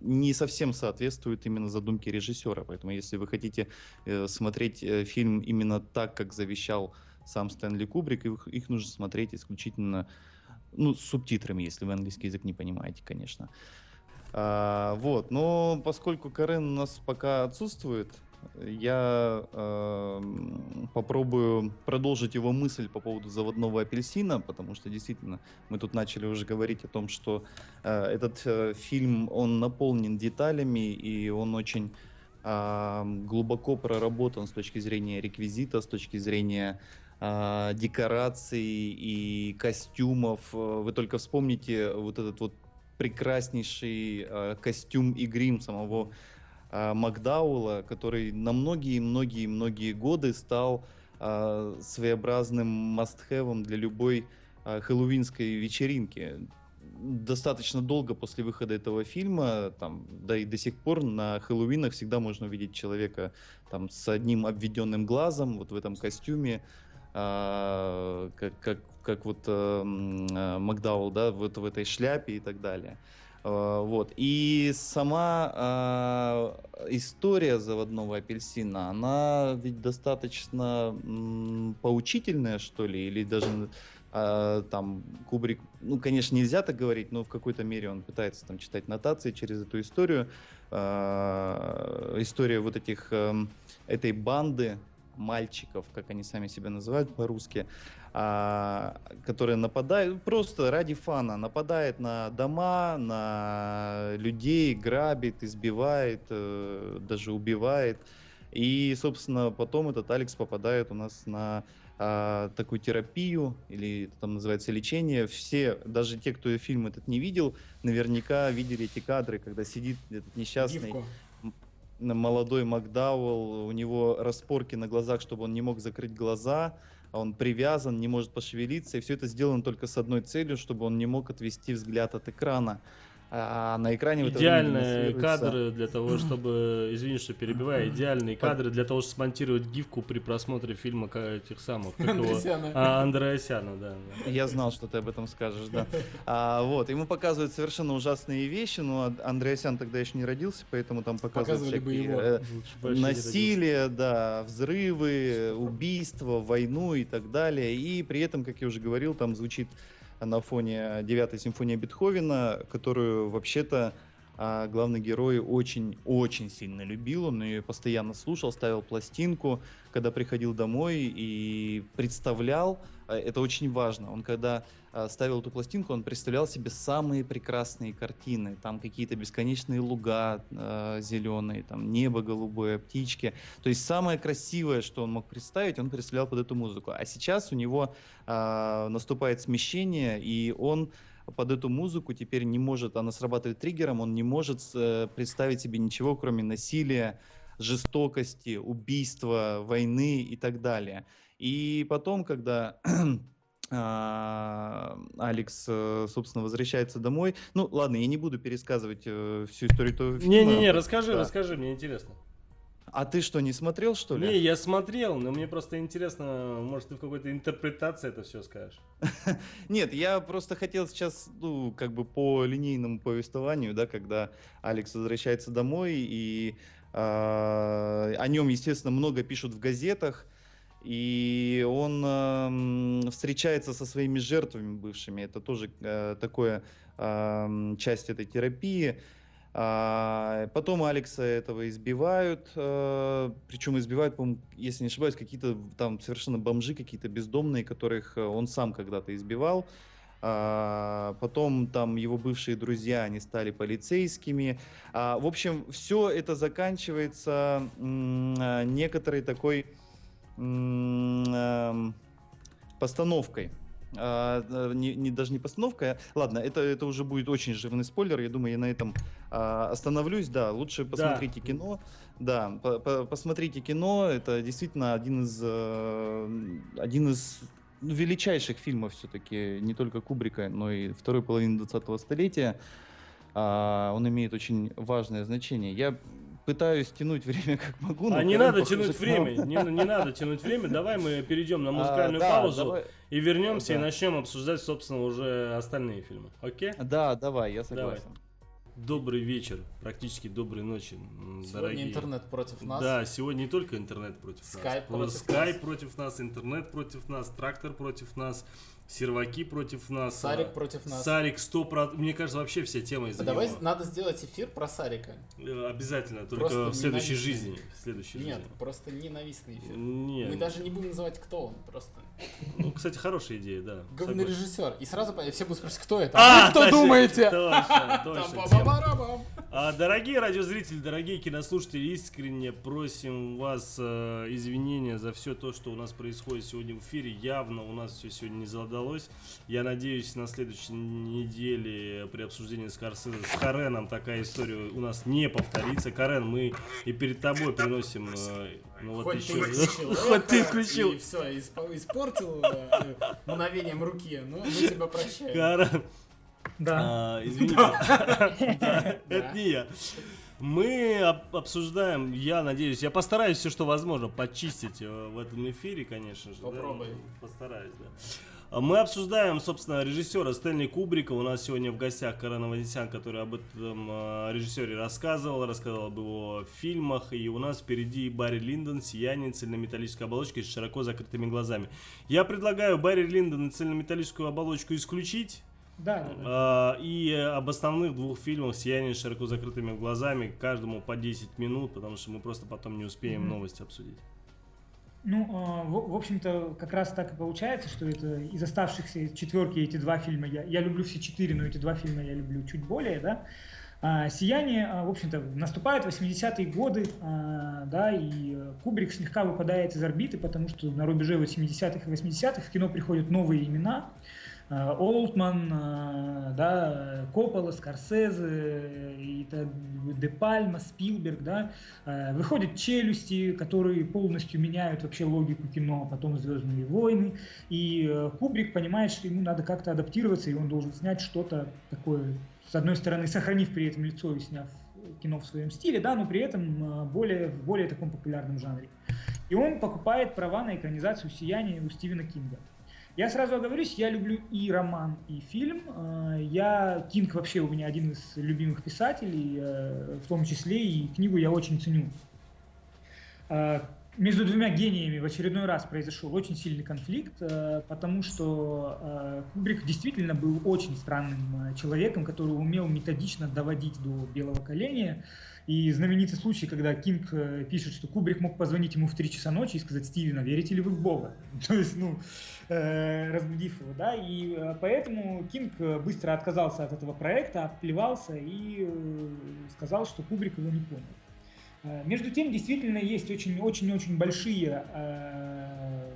не совсем соответствуют именно задумке режиссера. Поэтому, если вы хотите э, смотреть э, фильм именно так, как завещал сам Стэнли Кубрик, их, их нужно смотреть исключительно ну, с субтитрами, если вы английский язык не понимаете, конечно. А, вот, но поскольку Карен у нас пока отсутствует, я э, попробую продолжить его мысль по поводу заводного апельсина, потому что действительно мы тут начали уже говорить о том, что э, этот э, фильм он наполнен деталями и он очень а, глубоко проработан с точки зрения реквизита, с точки зрения а, декораций и костюмов. Вы только вспомните вот этот вот прекраснейший а, костюм и грим самого Макдаула, который на многие-многие-многие годы стал а, своеобразным мастхевом для любой а, хэллоуинской вечеринки. Достаточно долго после выхода этого фильма, там, да и до сих пор на Хэллоуинах всегда можно увидеть человека там, с одним обведенным глазом, вот в этом костюме, а, как, как, как вот а, Макдаул, да, вот в этой шляпе и так далее. А, вот. И сама а, история заводного апельсина, она ведь достаточно м, поучительная, что ли, или даже а, там Кубрик, ну, конечно, нельзя так говорить, но в какой-то мере он пытается там читать нотации через эту историю. А, история вот этих, эм, этой банды мальчиков, как они сами себя называют по-русски, а, которые нападают просто ради фана, нападает на дома, на людей, грабит, избивает, э, даже убивает. И, собственно, потом этот Алекс попадает у нас на а, такую терапию, или это там называется лечение. Все, даже те, кто фильм этот не видел, наверняка видели эти кадры, когда сидит этот несчастный Гифку. молодой Макдауэлл, у него распорки на глазах, чтобы он не мог закрыть глаза, он привязан, не может пошевелиться, и все это сделано только с одной целью, чтобы он не мог отвести взгляд от экрана. А на экране Идеальные кадры для того, чтобы, извини, что перебиваю, идеальные кадры для того, чтобы смонтировать гифку при просмотре фильма этих самых, как его, Андреасяна. а, Андреасяна, да. да. Я знал, что ты об этом скажешь, да. А, вот, ему показывают совершенно ужасные вещи, но Анд- Андреасян тогда еще не родился, поэтому там показывают Показывали бы всякие, его. э, насилие, да, взрывы, убийства, войну и так далее. И при этом, как я уже говорил, там звучит на фоне девятой симфонии Бетховена, которую вообще-то а, главный герой очень-очень сильно любил, он ее постоянно слушал, ставил пластинку, когда приходил домой и представлял, это очень важно, он когда а, ставил эту пластинку, он представлял себе самые прекрасные картины, там какие-то бесконечные луга зеленые, там небо голубое, птички, то есть самое красивое, что он мог представить, он представлял под эту музыку. А сейчас у него а, наступает смещение, и он под эту музыку теперь не может, она срабатывает триггером, он не может э, представить себе ничего, кроме насилия, жестокости, убийства, войны и так далее. И потом, когда а, Алекс, э, собственно, возвращается домой. Ну, ладно, я не буду пересказывать э, всю историю этого фильма. Не-не-не, расскажи, Да. расскажи, мне интересно. А ты что, не смотрел, что ли? Не, я смотрел, но мне просто интересно, может, ты в какой-то интерпретации это все скажешь. Нет, я просто хотел сейчас, ну, как бы по линейному повествованию, да, когда Алекс возвращается домой, и а, о нем, естественно, много пишут в газетах, и он ам, встречается со своими жертвами бывшими. Это тоже э, такое ам, часть этой терапии. А, потом Алекса этого избивают, э, причем избивают, если не ошибаюсь, какие-то там совершенно бомжи, какие-то бездомные, которых э, он сам когда-то избивал. А, потом там его бывшие друзья, они стали полицейскими. А, в общем, все это заканчивается некоторой такой постановкой. А, э, не, не- даже не постановка. Ладно, это, это уже будет очень жирный спойлер. Я думаю, я на этом а, остановлюсь. Да, лучше посмотрите кино. Да, по- по- посмотрите кино. Это действительно один из, э, один из ну, величайших фильмов все-таки, не только Кубрика, но и второй половины 20-го столетия. А, он имеет очень важное значение. Я пытаюсь тянуть время как могу. А не надо тянуть время, не, не надо тянуть время. Давай мы перейдем на музыкальную А, да, паузу давай. и вернемся и Да. начнем обсуждать, собственно, уже остальные фильмы. Окей? Да, давай, я согласен. Добрый вечер, практически доброй ночи, Сегодня дорогие. интернет против нас. Да, сегодня не только интернет против Скайп нас. против Скайп нас. против нас, интернет против нас, трактор против нас, серваки против нас. Сарик а, против нас. Сарик 100%. Мне кажется, вообще все темы из-за А давай него. надо сделать эфир про Сарика. Э, Обязательно, только Просто в следующей жизни. В следующей Нет, жизни. просто ненавистный эфир. Нет. Мы даже не будем называть, кто он, просто. Ну, кстати, хорошая идея, да. Говный согласен. режиссер. И сразу все будут спрашивать, кто это. А, А вы кто думаете? Точно, точно. Тема. А, дорогие радиозрители, дорогие кинослушатели, искренне просим вас э, извинения за все то, что у нас происходит сегодня в эфире. Явно у нас все сегодня не задалось. Я надеюсь, на следующей неделе при обсуждении Скорсезе с Кареном такая история у нас не повторится. Карен, мы и перед тобой приносим... Э, ну вот Хоть еще... ты включил Хоть ты эхо, включил. И все, испортил э, мгновением руки. Ну, мы тебя прощаем. Карен, Да. а, извините. Это не я. Мы об- обсуждаем, я надеюсь, я постараюсь все, что возможно, почистить э, в этом эфире, конечно же. да. Попробуй. Постараюсь, да. Мы обсуждаем, собственно, режиссера Стэнли Кубрика. У нас сегодня в гостях Карен Аванесян, который об этом э, режиссере рассказывал, рассказывал об его фильмах. И у нас впереди Барри Линдон, «Сияние», цельнометаллической оболочкой с широко закрытыми глазами. Я предлагаю Барри Линдон и цельнометаллическую оболочку исключить. Да, да, да. А, И об основных двух фильмах «Сияние с широко закрытыми глазами» каждому по 10 минут, потому что мы просто потом не успеем Мгм. новости обсудить. Ну, э, в, общем-то, как раз так и получается, что это из оставшихся четверки эти два фильма, я, я люблю все четыре, но эти два фильма я люблю чуть более, да. А, «Сияние», а, в общем-то, наступают 80-е годы, а, да, и э, Кубрик слегка выпадает из орбиты, потому что на рубеже 80-х и 80-х в кино приходят новые имена, А, Олтман, а, да, Коппола, Скорсезе, это Де Пальма, Спилберг, да, Э, Выходят челюсти, которые полностью меняют вообще логику кино, потом Звездные войны. И э, Кубрик понимает, что ему надо как-то адаптироваться, и он должен снять что-то такое, с одной стороны, сохранив при этом лицо и сняв кино в своем стиле, да, но при этом э, более, в более таком популярном жанре. И он покупает права на экранизацию «Сияния» у Стивена Кинга. Я сразу оговорюсь, я люблю и роман, и фильм. Э, Я Кинг вообще у меня один из любимых писателей, э, в том числе и книгу я очень ценю. Между двумя гениями в очередной раз произошел очень сильный конфликт, э, потому что э, Кубрик действительно был очень странным э, человеком, который умел методично доводить до белого коленя. И знаменитый случай, когда Кинг пишет, что Кубрик мог позвонить ему в 3 часа ночи и сказать, Стивена, верите ли вы в Бога? То есть, ну, разбудив его, да, и поэтому Кинг быстро отказался от этого проекта, отплевался и сказал, что Кубрик его не понял. Э, Между тем, действительно, есть очень-очень-очень большие э,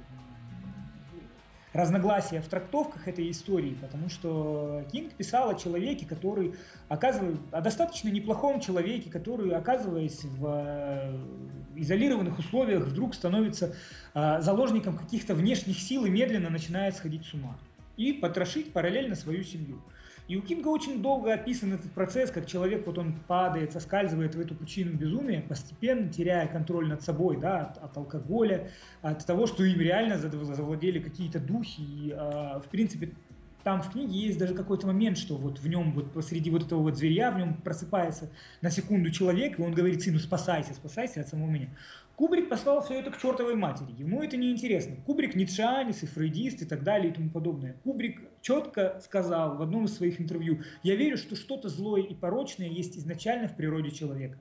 разногласия в трактовках этой истории, потому что Кинг писал о человеке, который оказывает, о достаточно неплохом человеке, который, оказываясь в э, изолированных условиях, вдруг становится э, заложником каких-то внешних сил и медленно начинает сходить с ума и потрошить параллельно свою семью. И у Кинга очень долго описан этот процесс, как человек, вот он падает, соскальзывает в эту пучину безумия, постепенно теряя контроль над собой, да, от, от алкоголя, от того, что им реально зав- завладели какие-то духи. И, э, в принципе, там в книге есть даже какой-то момент, что вот в нем, вот посреди вот этого вот зверя, в нем просыпается на секунду человек, и он говорит сыну, спасайся, спасайся от самого меня. Кубрик послал все это к чертовой матери. Ему это не интересно. Кубрик ницшеанец и фрейдист и так далее и тому подобное. Кубрик четко сказал в одном из своих интервью, я верю, что что-то злое и порочное есть изначально в природе человека.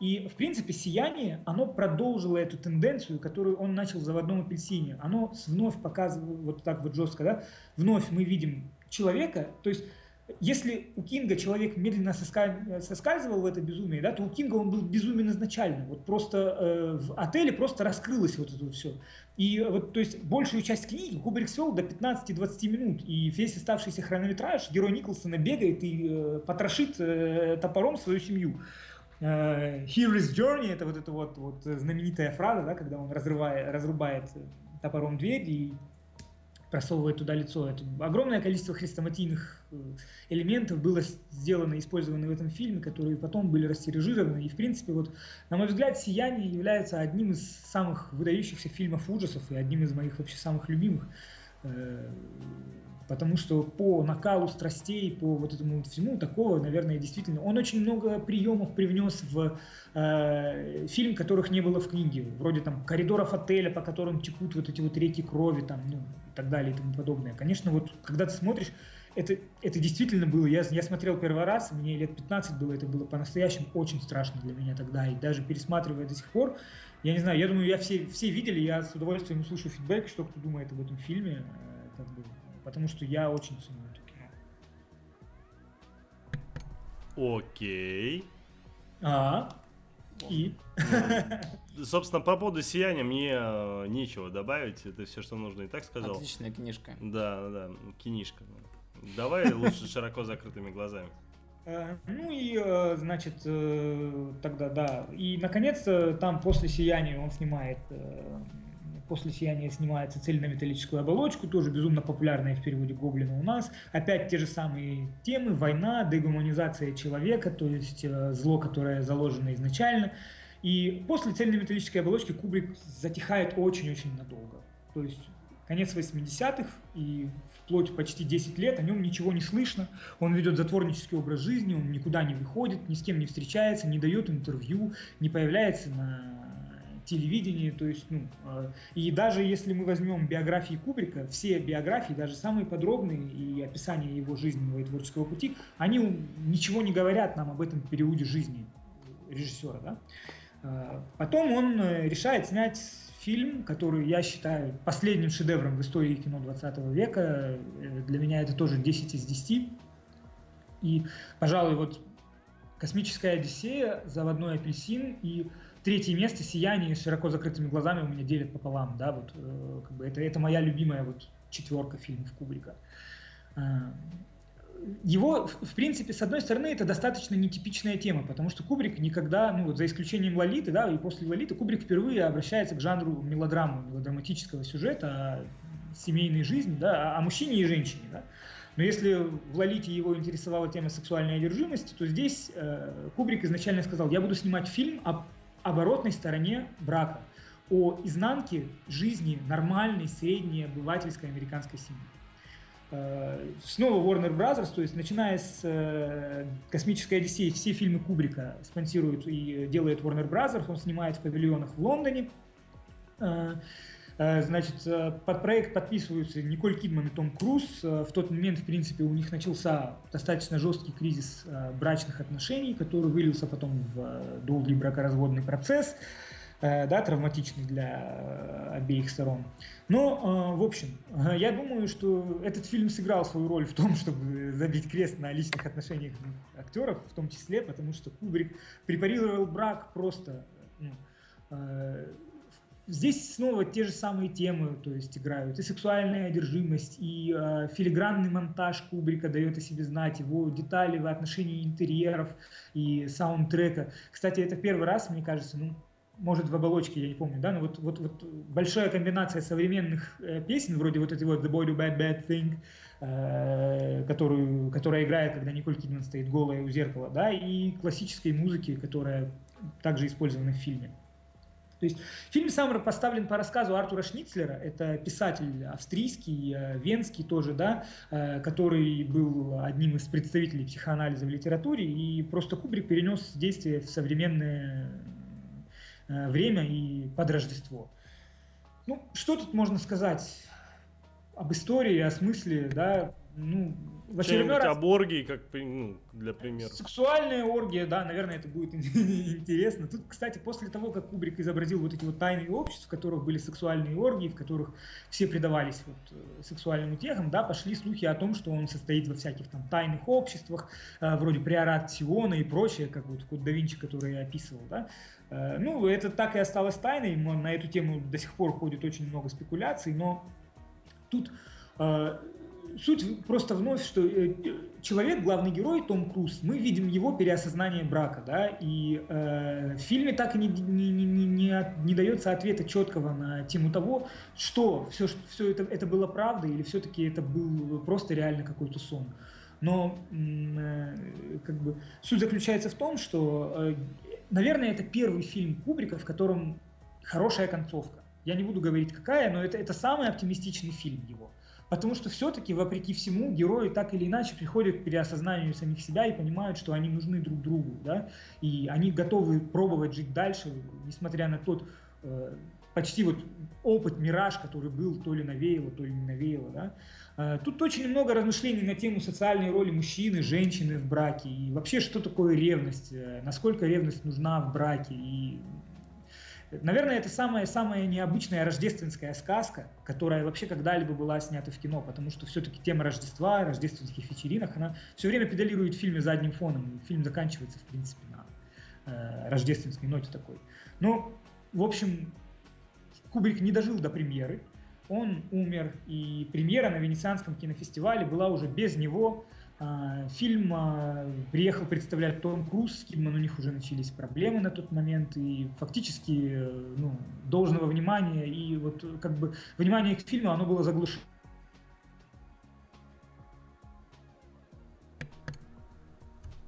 И, в принципе, «Сияние», оно продолжило эту тенденцию, которую он начал в «Заводном апельсине». Оно вновь показывает, вот так вот жестко, да, вновь мы видим человека, то есть если у Кинга человек медленно соска- соскальзывал в это безумие, да, то у Кинга он был безумен изначально. Вот просто э, в отеле просто раскрылось вот это все. И вот, то есть, большую часть книги Кубрик свел до 15-20 минут. И весь оставшийся хронометраж герой Николсона бегает и э, потрошит э, топором свою семью. Э, Hero's Journey, это вот эта вот, вот знаменитая фраза, да, когда он разрывает, разрубает топором дверь и просовывает туда лицо. Это огромное количество хрестоматийных э, элементов было сделано, использовано в этом фильме, которые потом были растиражированы. И, в принципе, вот, на мой взгляд, «Сияние» является одним из самых выдающихся фильмов ужасов и одним из моих вообще самых любимых. Э, Потому что по накалу страстей, по вот этому вот всему, такого, наверное, действительно... Он очень много приемов привнес в э, фильм, которых не было в книге. Вроде там коридоров отеля, по которым текут вот эти вот реки крови, там, ну, так далее и тому подобное. Конечно, вот когда ты смотришь, это, это действительно было. Я, я смотрел первый раз, мне лет 15 было, это было по-настоящему очень страшно для меня тогда. И даже пересматривая до сих пор, я не знаю, я думаю, я все, все видели, я с удовольствием слушаю фидбэк, что кто думает об этом фильме. э, Как бы, потому что я очень ценю это кино. Окей. А, и? Ну, Собственно, по поводу сияния мне э, нечего добавить. Это все, что нужно и так сказал. Отличная книжка. Да, да, кинишка. Давай лучше широко закрытыми глазами. Э, Ну и, э, значит, тогда, да. И, наконец, там после «Сияния» он снимает, после «Сияния» снимается цельнометаллическую оболочку, тоже безумно популярная в переводе Гоблина у нас. Опять те же самые темы, война, дегуманизация человека, то есть э, зло, которое заложено изначально. И после цельнометаллической оболочки Кубрик затихает очень-очень надолго. То есть конец 80-х и вплоть почти 10 лет о нем ничего не слышно. Он ведет затворнический образ жизни, он никуда не выходит, ни с кем не встречается, не дает интервью, не появляется на телевидении, то есть, ну, э, и даже если мы возьмем биографии Кубрика, все биографии, даже самые подробные и описание его жизненного и творческого пути, они ничего не говорят нам об этом периоде жизни режиссера, да. Э, Потом он э, решает снять фильм, который я считаю последним шедевром в истории кино 20 века. Э, Для меня это тоже 10 из 10. И, пожалуй, вот «Космическая Одиссея», «Заводной апельсин» и третье место «Сияние» с широко закрытыми глазами у меня делят пополам. Да, вот, э, как бы это, это моя любимая вот четверка фильмов Кубрика. Э, его, в принципе, с одной стороны, это достаточно нетипичная тема, потому что Кубрик никогда, ну вот за исключением Лолиты, да, и после Лолиты, Кубрик впервые обращается к жанру мелодрамы, мелодраматического сюжета о семейной жизни, да, о- о мужчине и женщине, да. Но если в Лолите его интересовала тема сексуальной одержимости, то здесь э, Кубрик изначально сказал, я буду снимать фильм об оборотной стороне брака, о изнанке жизни нормальной, средней, обывательской американской семьи. Э, Снова Warner Brothers, то есть начиная с э, «Космической Одиссеи», все фильмы Кубрика спонсирует и делает Warner Brothers, он снимает в павильонах в Лондоне. Э, Значит, э, под проект подписываются Николь Кидман и Том Круз. Э, В тот момент, в принципе, у них начался достаточно жесткий кризис брачных отношений, который вылился потом в долгий бракоразводный процесс да, травматичный для обеих сторон. Но, в общем, я думаю, что этот фильм сыграл свою роль в том, чтобы забить крест на личных отношениях актеров, в том числе, потому что Кубрик препарировал брак просто. ну, Здесь снова те же самые темы, то есть играют и сексуальная одержимость, и э, филигранный монтаж Кубрика дает о себе знать, его детали в отношении интерьеров и саундтрека. Кстати, это первый раз, мне кажется, ну, может, в оболочке, я не помню, да, но вот, вот, вот большая комбинация современных э, песен, вроде вот этой вот The Boy Do Bad Bad Thing, э, которую, которая играет, когда Николь Кидман стоит голая у зеркала, да, и классической музыки, которая также использована в фильме. То есть фильм сам поставлен по рассказу Артура Шницлера, это писатель австрийский, э, венский тоже, да, э, который был одним из представителей психоанализа в литературе, и просто Кубрик перенес действие в современное э, время и под Рождество. Ну, что тут можно сказать об истории, о смысле, да, ну, в очередной раз... об оргии, как ну, для примера. Сексуальная оргия, да, наверное, это будет интересно. Тут, кстати, после того, как Кубрик изобразил вот эти вот тайные общества, в которых были сексуальные оргии, в которых все предавались вот э, сексуальным утехам, да, пошли слухи о том, что он состоит во всяких там тайных обществах, э, вроде приорат Сиона и прочее, как вот Код да Винчи, который я описывал, да. Э, Ну, это так и осталось тайной, на эту тему до сих пор ходит очень много спекуляций, но тут э, суть просто вновь, что э, человек, главный герой Том Круз, мы видим его переосознание брака, да, и э, в фильме так и не, не, не, не, не не дается ответа четкого на тему того, что все, все это, это было правдой или все-таки это был просто реально какой-то сон. Но э, как бы суть заключается в том, что, э, наверное, это первый фильм Кубрика, в котором хорошая концовка. Я не буду говорить какая, но это, это самый оптимистичный фильм его. Потому что все-таки, вопреки всему, герои так или иначе приходят к переосознанию самих себя и понимают, что они нужны друг другу, да, и они готовы пробовать жить дальше, несмотря на тот э, почти вот опыт, мираж, который был, то ли навеяло, то ли не навеяло, да. Э, Тут очень много размышлений на тему социальной роли мужчины, женщины в браке, и вообще, что такое ревность, э, насколько ревность нужна в браке, и Наверное, это самая-самая необычная рождественская сказка, которая вообще когда-либо была снята в кино, потому что все-таки тема Рождества, рождественских вечеринок, она все время педалирует в фильме задним фоном. Фильм заканчивается, в принципе, на э, рождественской ноте такой. Но, в общем, Кубрик не дожил до премьеры, он умер, и премьера на Венецианском кинофестивале была уже без него. А, Фильм а, приехал представлять Том Круз, с Кидман у них уже начались проблемы на тот момент, и фактически э, ну, должного внимания, и вот как бы внимание к фильму, оно было заглушено.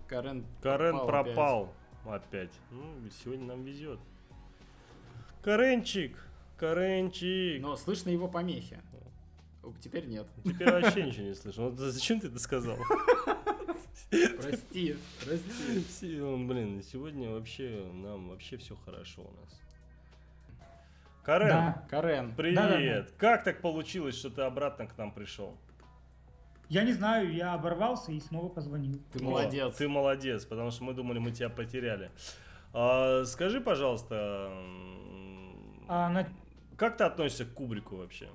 Карен, Карен пропал опять. пропал опять. Ну, сегодня нам везет. Каренчик, Каренчик. Но слышно его помехи. Теперь нет. Теперь вообще ничего не слышно. Вот зачем ты это сказал? Прости, прости. Ну, Блин, сегодня вообще нам вообще все хорошо у нас. Карен, Да. Карен, привет. Да-да-да. Как так получилось, что ты обратно к нам пришел? Я не знаю, я оборвался и снова позвонил. ты О, молодец. Ты молодец, потому что мы думали, мы тебя потеряли. А, скажи, пожалуйста, А на- как ты относишься к Кубрику вообще?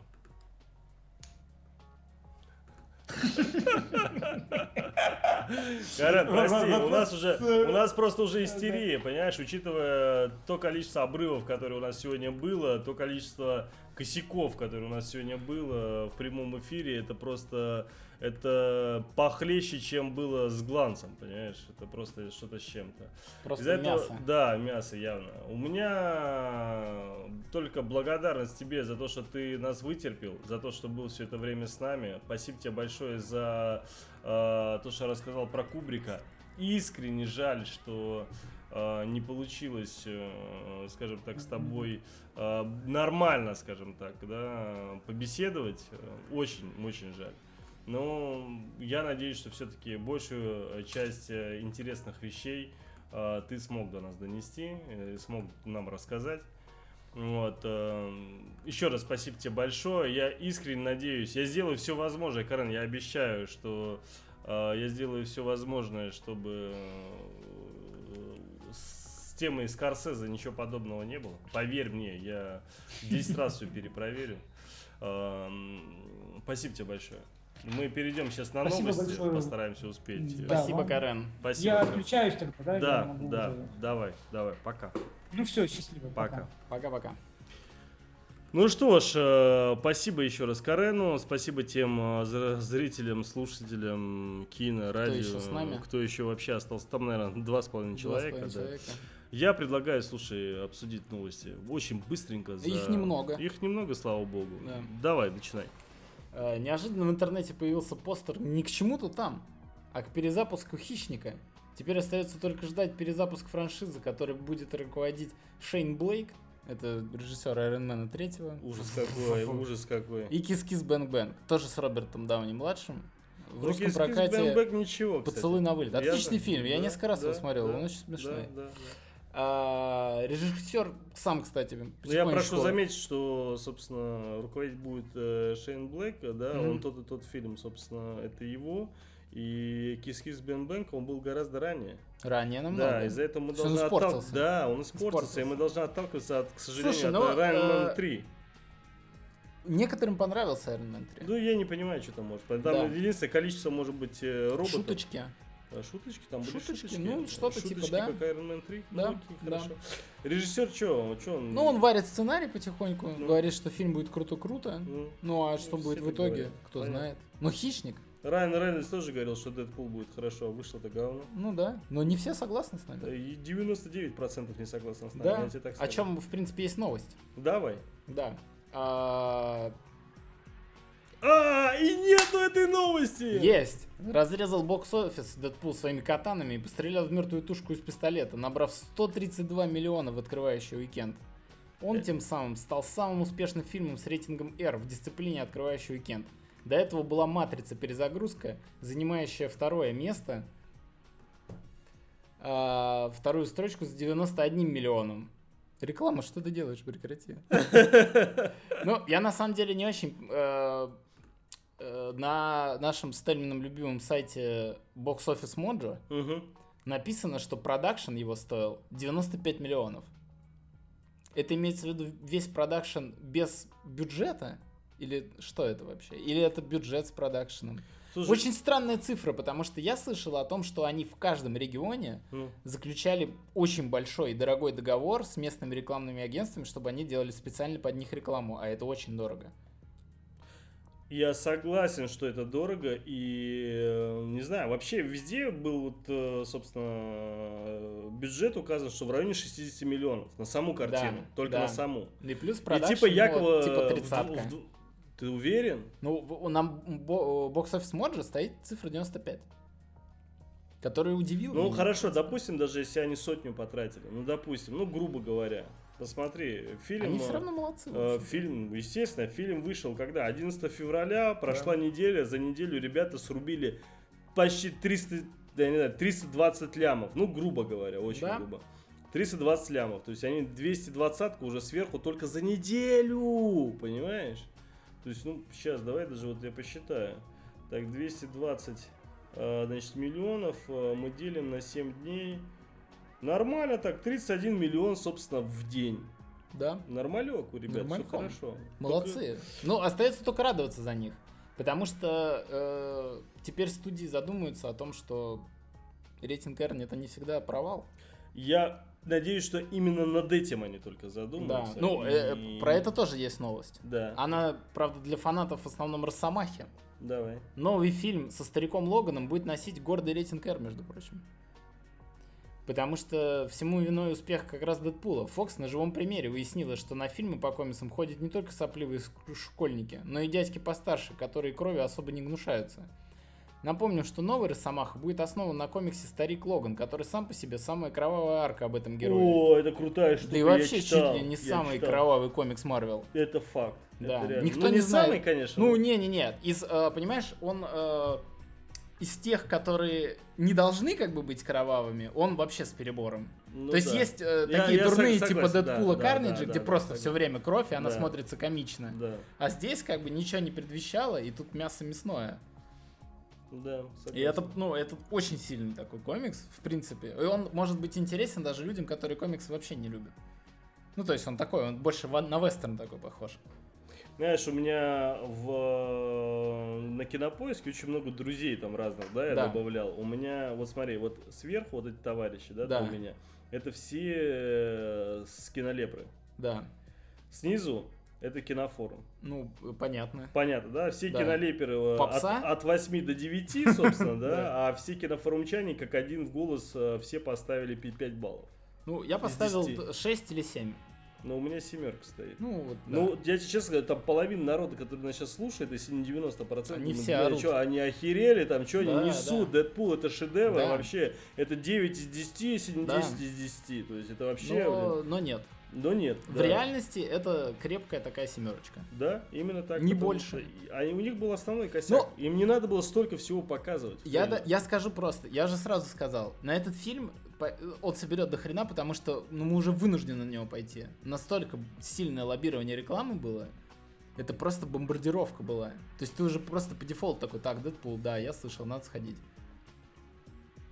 Карен, прости, у нас уже, у нас просто уже истерия, понимаешь, учитывая то количество обрывов, которые у нас сегодня было, то количество косяков, которые у нас сегодня было в прямом эфире, это просто, это похлеще, чем было с гланцем, понимаешь, это просто что-то с чем-то. Просто Из-за этого- мясо. Да, мясо явно. У меня только благодарность тебе за то, что ты нас вытерпел, за то, что был все это время с нами. Спасибо тебе большое за э, то, что рассказал про Кубрика. Искренне жаль, что э, не получилось, э, скажем так, с тобой э, нормально, скажем так, да, побеседовать. Очень, очень жаль. Но я надеюсь, что все-таки большую э, часть э, интересных вещей э, ты смог до нас донести, смог нам рассказать. Вот. Еще раз спасибо тебе большое. Я искренне надеюсь, я сделаю все возможное, Карен, я обещаю, что я сделаю все возможное, чтобы с темой Скорсезе ничего подобного не было. Поверь мне, я 10 раз все перепроверю. Эм, Спасибо тебе большое. Мы перейдем сейчас на Спасибо новости, большое. постараемся успеть. Да, Спасибо, вам. Карен. Спасибо. Я отключаюсь тогда, да? Да, да, уже- давай, давай, пока. Ну все, счастливо. Пока. Пока-пока. Ну что ж, э, спасибо еще раз Карену, спасибо тем э, зр- зрителям, слушателям кино, радио, еще с нами? кто еще вообще остался. Там, наверное, два с половиной Два с человека. половиной да. человека. Я предлагаю, слушай, обсудить новости очень быстренько. за- Их немного. Их немного, слава богу. Да. Давай, начинай. Э, Неожиданно в интернете появился постер не к чему-то там, а к перезапуску «Хищника». Теперь остается только ждать перезапуск франшизы, который будет руководить Шейн Блэк, это режиссер Iron Man а третьего. Ужас какой, ужас какой. И Kiss Kiss Bang Bang, тоже с Робертом Дауни младшим. В Ну, русском Kiss прокате ничего, кстати. «Поцелуй на вылет». Я Отличный за- фильм, я да, несколько раз его да, смотрел, да, он очень смешной. Да, да, да. А, режиссер сам, кстати, Ну, я прошу заметить, что, собственно, руководить будет э, Шейн Блэк, да, Мгм. он тот и тот фильм, собственно, это его. И Кис Кис Бен Бэнк, он был гораздо ранее. Ранее намного. Да, из-за этого мы должны отталкиваться. Да, он испортился, и Испортился. мы должны отталкиваться от, к сожалению, Слушай, от ну, Райан э, 3. Некоторым понравился Iron Man 3. Ну, я не понимаю, что там может. Там Да. единственное количество может быть э, роботов. Шуточки. А, Шуточки, там были Шуточки, шуточки. ну, что-то Шуточки, типа, да. как Iron Man 3. Да, ну, окей, да. хорошо. Режиссер что? Что он? Ну, он варит сценарий потихоньку, Ну. говорит, что фильм будет круто-круто. Ну, Ну, а Ну, что все будет в итоге, говорят. кто Понятно. знает. Но «Хищник», Райан Рейнольдс тоже говорил, что Дэдпул будет хорошо, а вышло-то говно. ну да. Но не все согласны с нами. И 99% не согласен с нами, Да, я тебе так о скажу. чем, в принципе, есть новость. Давай. Да. А, А, и нету этой новости! Есть! Разрезал бокс-офис Дэдпул своими катанами и пострелял в мертвую тушку из пистолета, набрав 132 миллиона в открывающий уикенд. Он тем самым стал самым успешным фильмом с рейтингом R в дисциплине открывающий уикенд. До этого была «Матрица. Перезагрузка», занимающая второе место, а, вторую строчку с 91 миллионом. Реклама, что ты делаешь? Прекрати. Ну, я на самом деле не очень... э, на нашем с Тельмином любимом сайте Box Office Mojo Мгм. написано, что продакшн его стоил 95 миллионов. Это имеется в виду весь продакшн без бюджета? Или что это вообще? Или это бюджет с продакшеном? Слушай, Очень странная цифра, потому что я слышал о том, что они в каждом регионе ну, заключали очень большой и дорогой договор с местными рекламными агентствами, чтобы они делали специально под них рекламу, а это очень дорого. Я согласен, что это дорого, и э, не знаю, вообще везде был, вот, э, собственно, э, бюджет указан, что в районе 60 миллионов на саму картину, Да, только да. на саму. И плюс И продакшн, типа якобы... типа в в Ты уверен? Ну, нам бокс офис Моджа стоит цифра 95. Который удивил Ну меня. хорошо, допустим, даже если они сотню потратили, ну допустим, ну грубо говоря, посмотри, фильм... Они э, все равно молодцы. Э. Фильм, естественно, фильм вышел когда? 11 февраля, прошла неделя, за неделю ребята срубили почти 300, да, я не знаю, 320 лямов, ну, грубо говоря, очень Да. грубо. 320 лямов, то есть они 220 уже сверху только за неделю, понимаешь? То есть, ну, сейчас, давай даже вот я посчитаю. Так, 220, э, значит, миллионов э, мы делим на 7 дней. Нормально так, 31 миллион, собственно, в день. Да, Нормалек у ребят, все Нормальком. хорошо. молодцы. Ну, остается только радоваться за них. Потому что э, теперь студии задумаются о том, что рейтинг R это не всегда провал. Я надеюсь, что именно над этим они только Да. задумаются. Ну, э, и- про это тоже есть новость. Да, Она, правда, для фанатов в основном Росомахи. давай. Новый фильм со стариком Логаном будет носить гордый рейтинг R, между прочим. Потому что всему виной успех как раз Дэдпула. Фокс на живом примере выяснила, что на фильмы по комиксам ходят не только сопливые школьники, но и дядьки постарше, которые крови особо не гнушаются. Напомню, что новый Росомаха будет основан на комиксе «Старик Логан», который сам по себе самая кровавая арка об этом герое. О, это крутая штука. да и вообще читал, чуть ли не самый читал. кровавый комикс Марвел. Это факт. Да. Это реально. Никто Ну, не не знает. самый, конечно. Ну, не-не-не. Из, э, понимаешь, он э, из тех, которые не должны как бы быть кровавыми, он вообще с перебором. Ну То есть да. есть э, Я- такие я дурные сог- типа Дэдпула да, Карнеджа, да, где да, просто да, все время кровь, и она Да. смотрится комично. Да, А здесь как бы ничего не предвещало, и тут мясо мясное. да, согласен. И это, ну, это очень сильный такой комикс, в принципе. И он может быть интересен даже людям, которые комиксы вообще не любят. Ну, то есть он такой, он больше на вестерн такой похож. Знаешь, у меня в, на кинопоиске очень много друзей там разных, да, я Да. добавлял. У меня, вот смотри, вот сверху вот эти товарищи, да, Да. у меня, это все э, с кинолепры. Да. Снизу это кинофорум. Ну, понятно. Понятно, да? Все Да. кинолеперы э, от, от 8 до 9, собственно, Да. а все кинофорумчане как один в голос э, все поставили 5 баллов. Ну, я поставил 10. 6 или 7. Но у меня семерка стоит. Ну, вот, да. Ну, я тебе честно говорю, там половина народа, который нас сейчас слушает, если не 90%, Они ну, все бля, орут. они охерели, там, что Да, они несут, Дэдпул, это шедевр Да. вообще, это 9 из 10, если не Да. 10 из 10, то есть это вообще, но, блин, но нет. но нет. В да. реальности это крепкая такая семерочка. Да, именно так. Не больше. что Они, у них был основной косяк. Им не надо было столько всего показывать. Я, да- я скажу просто, я же сразу сказал, на этот фильм он соберет до хрена, потому что ну, мы уже вынуждены на него пойти. Настолько сильное лоббирование рекламы было. Это просто бомбардировка была. То есть ты уже просто по дефолту такой, так, Дэдпул, да, я слышал, надо сходить.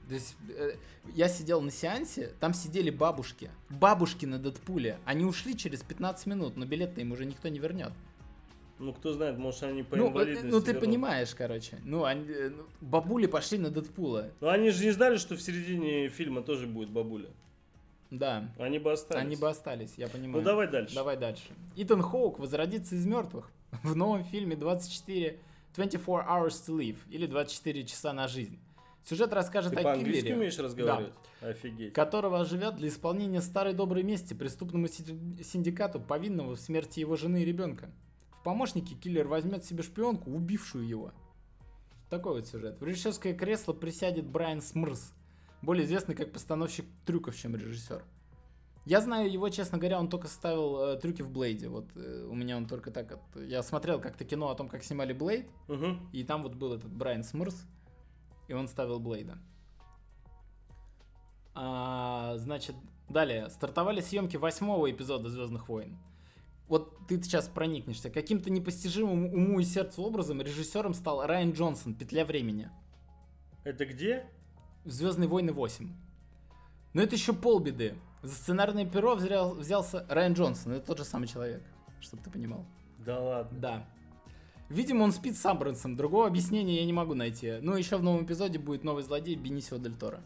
То есть э, я сидел на сеансе, там сидели бабушки. Бабушки на Дэдпуле. Они ушли через 15 минут, но билет-то им уже никто не вернет. Ну, кто знает, может, они по Ну, э, инвалидности ну, ты вернут. понимаешь, короче. Ну, они, э, ну, бабули пошли на Дэдпула. Ну, они же не знали, что в середине фильма тоже будет бабуля. Да. Они бы остались. Они бы остались, я понимаю. Ну, давай дальше. Давай дальше. Итан Хоук возродится из мертвых в новом фильме 24 24 Hours to Live или 24 часа на жизнь. Сюжет расскажет Ты о киллере, умеешь разговаривать? Офигеть. которого оживет для исполнения старой доброй мести преступному си- синдикату, повинного в смерти его жены и ребенка. В помощники киллер возьмет себе шпионку, убившую его. Такой вот сюжет. В режиссерское кресло присядет Брайан Смрз, более известный как постановщик трюков, чем режиссер. Я знаю его, честно говоря, он только ставил э, трюки в Блейде. Вот э, у меня он только так... от- Я смотрел как-то кино о том, как снимали Блейд, Мгм. и там вот был этот Брайан Смурз, и он ставил Блейда. А, значит, далее. Стартовали съемки восьмого эпизода Звездных войн. Вот ты сейчас проникнешься. Каким-то непостижимым уму и сердцу образом режиссером стал Райан Джонсон, «Петля времени». Это где? Звездные войны 8. Но это еще полбеды. За сценарное перо взял- взялся Райан Джонсон, это тот же самый человек, чтобы ты понимал. Да ладно. Да. Видимо, он спит с Абрамсом, другого объяснения я не могу найти. Ну, еще в новом эпизоде будет новый злодей Бенисио Дель Торо.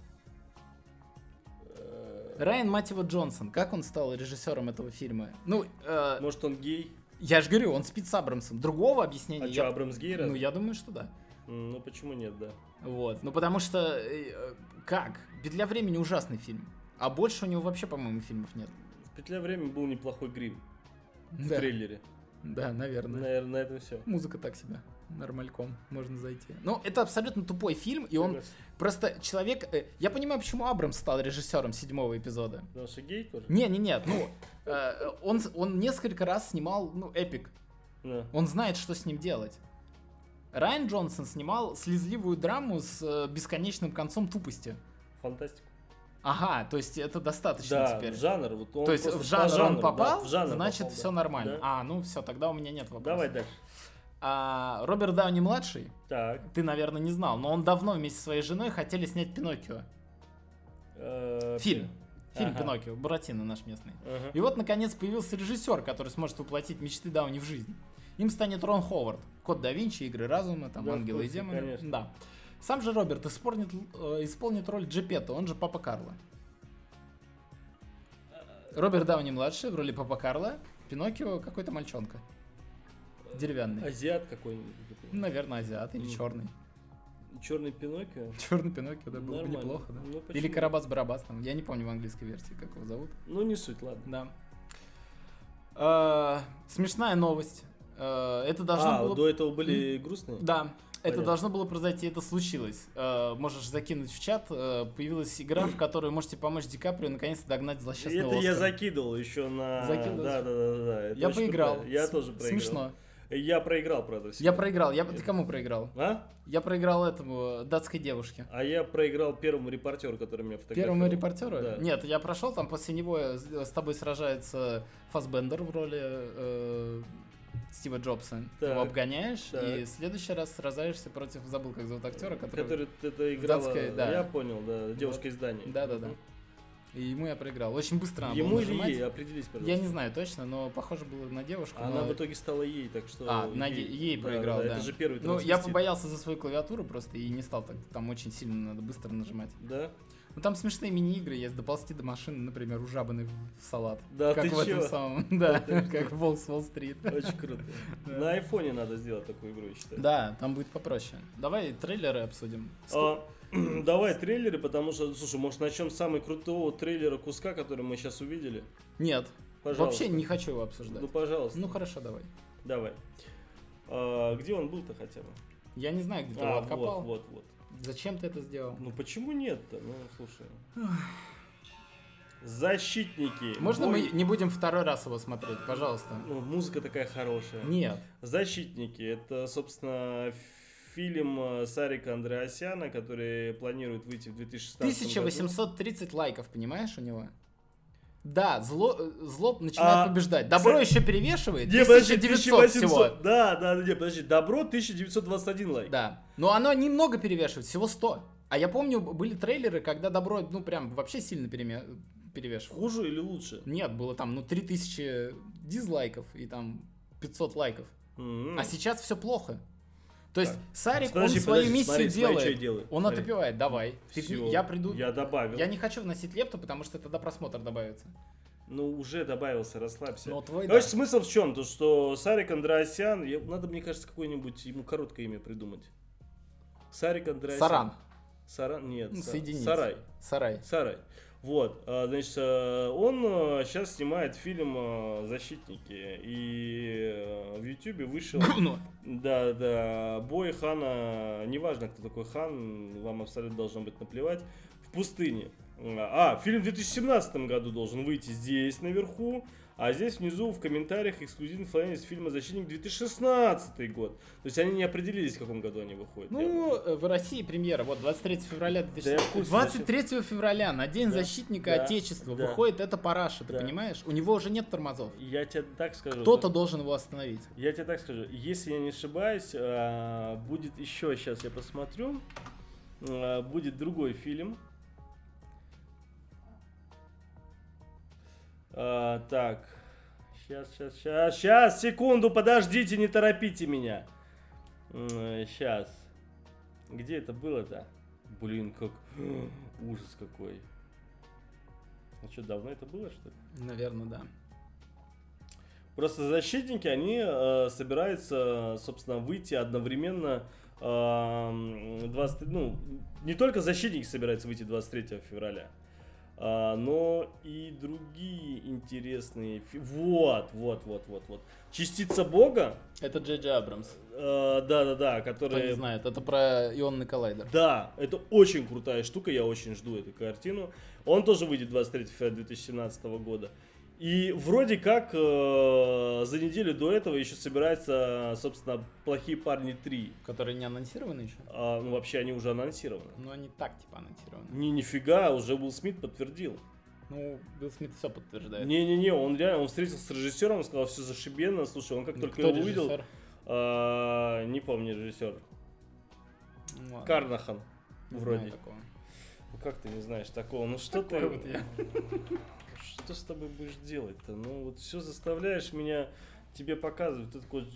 Райан, мать его, Джонсон, как он стал режиссером этого фильма? Ну, э, Может он гей? я же говорю, он спит с Абрамсом. Другого объяснения А я... что, Абрамс гей раз? Ну, я думаю, что да. Ну почему нет, да? Вот. Ну, потому что... э, как? «Петля времени» ужасный фильм. А больше у него вообще, по-моему, фильмов нет. В петля времени был неплохой грим в Да, трейлере. да, наверное. Наверное, на этом все. Музыка так себе. Нормальком. Можно зайти. Ну, это абсолютно тупой фильм, и он просто человек... э, я понимаю, почему Абрамс стал режиссером седьмого эпизода. Потому что гей тоже? Не, не, нет, ну, э, он, он несколько раз снимал, ну, эпик. Да. Он знает, что с ним делать. Райан Джонсон снимал слезливую драму с э, бесконечным концом тупости. Фантастику. Ага, то есть это достаточно Да, теперь. жанр. Вот он то есть в жанр жанру, он да, попал, в жанр значит попал, да. все нормально. Да. А, ну все, тогда у меня нет вопросов. Давай дальше. А, Роберт Дауни младший, Так. ты, наверное, не знал, но он давно вместе со своей женой хотели снять Пиноккио. э, Фильм. Фильм Ага. Пиноккио, Буратино наш местный. Ага. И вот, наконец, появился режиссер, который сможет воплотить мечты Дауни в жизнь. Им станет Рон Ховард. Код да Винчи, Игры разума, там, Да, Ангелы и демоны. конечно. Да. Сам же Роберт исполнит, э, исполнит роль Джепетто, он же Папа Карло. Роберт Дауни младший в роли Папа Карло, Пиноккио какой-то мальчонка. Деревянный. Азиат какой-нибудь. Наверное, азиат или черный. Черный Пиноккио. Черный Пиноккио, да, было бы неплохо, да. Ну, Или? Карабас-Барабас там. Я не помню в английской версии, как его зовут. Ну, не суть, ладно. Да. Э, Смешная новость. Э, Это должно а, было... до этого были грустные? Да, это Понятно. должно было произойти, это случилось. Э, Можешь закинуть в чат. э, Появилась игра, в которой можете помочь Ди Каприо наконец-то догнать злосчастного Это я Оскара. закидывал еще на... Закидывал? Да, да, да, да. Это Я поиграл. круто. Я С- тоже проиграл. Смешно. Я проиграл, правда, все. Я проиграл. Я... Ты кому проиграл? А? Я проиграл этому э, датской девушке. А я проиграл первому репортеру, который меня фотографировал. Первому репортеру? Да. Нет, я прошел, там после него э, с с тобой сражается Фасбендер в роли э, Стива Джобса. Ты его Так, обгоняешь, так. и в следующий раз сражаешься против, забыл, как зовут актера, который... Который это играла... датской, да. Я понял, да, девушка из Дании. Да-да-да. И ему я проиграл. Очень быстро надо Ему или нажимать. ей, определись, пожалуйста. Я не знаю точно, но похоже было на девушку. Она но- в итоге стала ей, так что... А, на ей Да, проиграл, да. Это же первый Ну, я побоялся за свою клавиатуру просто и не стал так. Там очень сильно надо быстро нажимать. Да? Ну там смешные мини-игры есть. Доползти до машины, например, ужабанный в салат. Да, как ты в этом чё? самом. Да, как в Волк с Уолл-стрит. Очень круто. На айфоне надо сделать такую игру, я считаю. Да, там будет попроще. Давай трейлеры обсудим. Давай трейлеры, потому что, слушай, может начнем с самого крутого трейлера куска, который мы сейчас увидели? Нет, Пожалуйста. вообще не хочу его обсуждать. Ну, пожалуйста. Ну хорошо, давай. Давай. А, где он был-то хотя бы? Я не знаю, где ты его А, откопал. вот, вот, вот. Зачем ты это сделал? Ну почему нет-то? Ну, слушай. Защитники. Можно Бой- мы не будем второй раз его смотреть, пожалуйста? Ну, музыка такая хорошая. Нет. Защитники. Это, собственно, фильм э, Сарика Андреасяна, который планирует выйти в 2016 году. 1830 лайков, понимаешь, у него? Да, зло, э, зло начинает А, побеждать. Добро кстати, еще перевешивает. Не, подожди, 1900 всего. Да, да, да, не, подожди. Добро 1921 лайк. Да. Но оно немного перевешивает, всего 100. А я помню, были трейлеры, когда добро, ну, прям вообще сильно переме- перевешивало. Хуже или лучше? Нет, было там, ну, 3000 дизлайков и там 500 лайков. М. А сейчас все плохо. То есть Так. Сарик, Подожди, он свою подожди, миссию смотри, смотри, делает. я делаю. Он Смотри. отопивает, давай. Ты- Всё, я приду. Я добавил. Я не хочу вносить лепту, потому что тогда просмотр добавится. Ну, уже добавился, расслабься. Но твой, Короче, да. смысл в чем? То, что Сарик Андреасян, надо, мне кажется, какое-нибудь ему короткое имя придумать. Сарик Андреасян. Саран. Саран? Нет. Ну, соединить. Сарай. Сарай. Сарай. Вот, а, значит, э, он сейчас снимает фильм э, «Защитники», и э, в Ютубе вышел... Говно. Да, да, бой Хана, неважно, кто такой Хан, вам абсолютно должно быть наплевать, в пустыне. А, фильм в 2017 году должен выйти здесь наверху, а здесь внизу в комментариях эксклюзивный фланец фильма «Защитник» 2016 год. То есть они не определились, в каком году они выходят. Ну, э, в России премьера, вот 23 февраля 2000... я в курсе, 23 февраля на День Да, защитника да, Отечества да. выходит эта параша, ты Да. понимаешь? У него уже нет тормозов. Я тебе так скажу. Кто-то должен его остановить. Я тебе так скажу, если я не ошибаюсь, а, будет еще, сейчас я посмотрю, а, будет другой фильм. А, так. Сейчас, сейчас, сейчас, сейчас, секунду, подождите, не торопите меня. Сейчас. Где это было-то? Блин, как... Ужас какой. А что, давно это было, что ли? Наверное, да. Просто защитники, они э, собираются, собственно, выйти одновременно э, 20, ну, не только защитники собираются выйти 23 февраля, а, но и другие интересные. фи- Вот, вот, вот, вот, вот. Частица Бога, Это Джей Абрамс. э, да-да-да, Кто которая... не знает, это про ионный коллайдер. Да, это очень крутая штука, я очень жду эту картину. Он тоже выйдет 23 февраля 2017 года. И вроде как э, за неделю до этого еще собирается, собственно, «Плохие парни 3». Которые не анонсированы еще? А, ну, вообще, они уже анонсированы. Ну, они так, типа, анонсированы. Не, нифига, уже Уилл Смит подтвердил. Ну, Билл Смит все подтверждает. Не-не-не, он реально, он встретился с режиссером, сказал, все зашибенно. Слушай, он как Ну, только его увидел, а, не помню режиссер, Ну, ладно, Карнахан, не вроде. знаю такого. Ну как ты не знаешь такого? Ну что ты... Такой вот я. Что с тобой будешь делать-то? Ну вот все заставляешь меня тебе показывать. Ты такой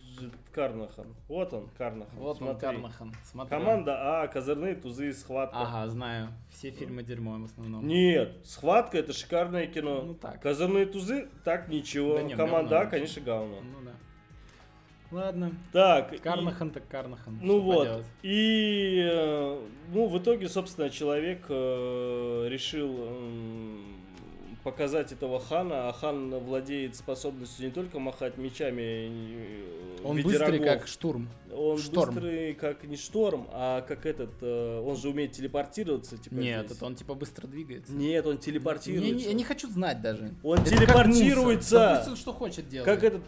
Карнахан. Вот он, Карнахан. Вот он, смотри. Карнахан. Смотри. Команда А, козырные тузы, схватка. Ага, знаю. Все фильмы дерьмо в основном. Нет, схватка это шикарное кино. Ну так. Козырные тузы, так ничего. Да не, Команда говно А, конечно, говно. Ну да. Ладно. Так, и- Карнахан так Карнахан. Ну Что вот. поделать? И э, ну, в итоге, собственно, человек э, решил показать этого хана, а хан владеет способностью не только махать мечами. э, Он быстрый, рогов. как штурм. Он шторм. быстрый, как не шторм, а как этот. э, он же умеет телепортироваться. Типа, Нет, здесь. это он типа быстро двигается. Нет, он Не- телепортируется. не- я не хочу знать даже. Он Это как телепортируется. пусть он что хочет делать. Как этот,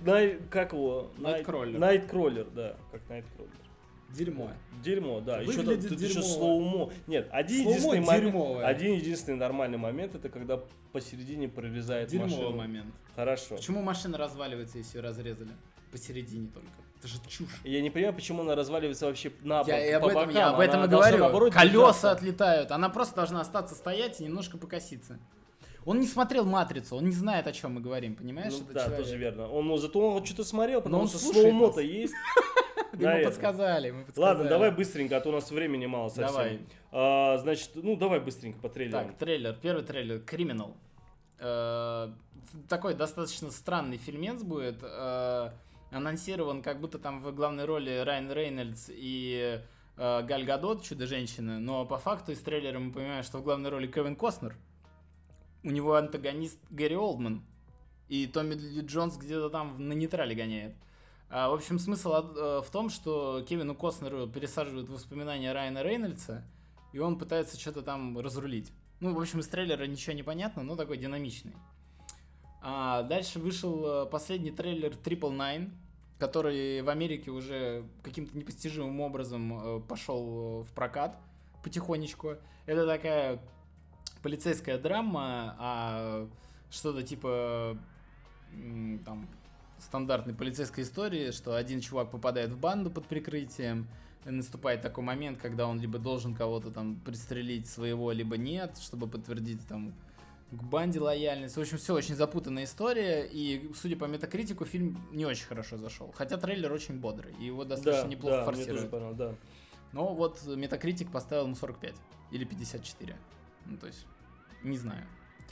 как его? Nightcrawler. Nightcrawler, да, как Найткроллер. Дерьмо. Дерьмо, да. Еще тут, тут еще slow-mo. Нет, один slow-mo единственный, момент, один единственный нормальный момент это когда посередине прорезает Дерьмовый машину. момент. Хорошо. Почему машина разваливается, если ее разрезали? Посередине только. Это же чушь. Я не понимаю, почему она разваливается вообще на Я и об по этом, бокам. я об этом Она и говорю. наоборот, Колеса держаться. отлетают. Она просто должна остаться стоять и немножко покоситься. Он не смотрел матрицу, он не знает, о чем мы говорим, понимаешь? Ну да, человек? тоже верно. Он, ну, зато он что-то смотрел, Но потому он что слоумо-то есть. Подсказали, мы подсказали. Ладно, давай быстренько, а то у нас времени мало совсем. Давай. А, значит, ну давай быстренько по трейлерам. Так, трейлер, первый трейлер, Криминал. Э, Такой достаточно странный фильмец будет. э, Анонсирован, как будто там в главной роли Райан Рейнольдс и э, Галь Гадот, Чудо-женщина, но по факту из трейлера мы понимаем, что в главной роли Кевин Костнер. У него антагонист Гэри Олдман. И Томми Ли Джонс где-то там на нейтрале гоняет. А, в общем, смысл э, в том, что Кевину Костнеру пересаживают воспоминания Райана Рейнольдса, и он пытается что-то там разрулить. Ну, в общем, из трейлера ничего не понятно, но такой динамичный. А, дальше вышел э, последний трейлер Triple Nine, который в Америке уже каким-то непостижимым образом э, пошел в прокат потихонечку. Это такая полицейская драма, а что-то типа там стандартной полицейской истории, что один чувак попадает в банду под прикрытием, и наступает такой момент, когда он либо должен кого-то там пристрелить своего, либо нет, чтобы подтвердить там к банде лояльность. В общем, все очень запутанная история, и, судя по метакритику, фильм не очень хорошо зашел. Хотя трейлер очень бодрый, и его достаточно да, неплохо да, мне тоже понравилось, да. Но вот метакритик поставил ему 45 или 54. Ну, то есть, не знаю.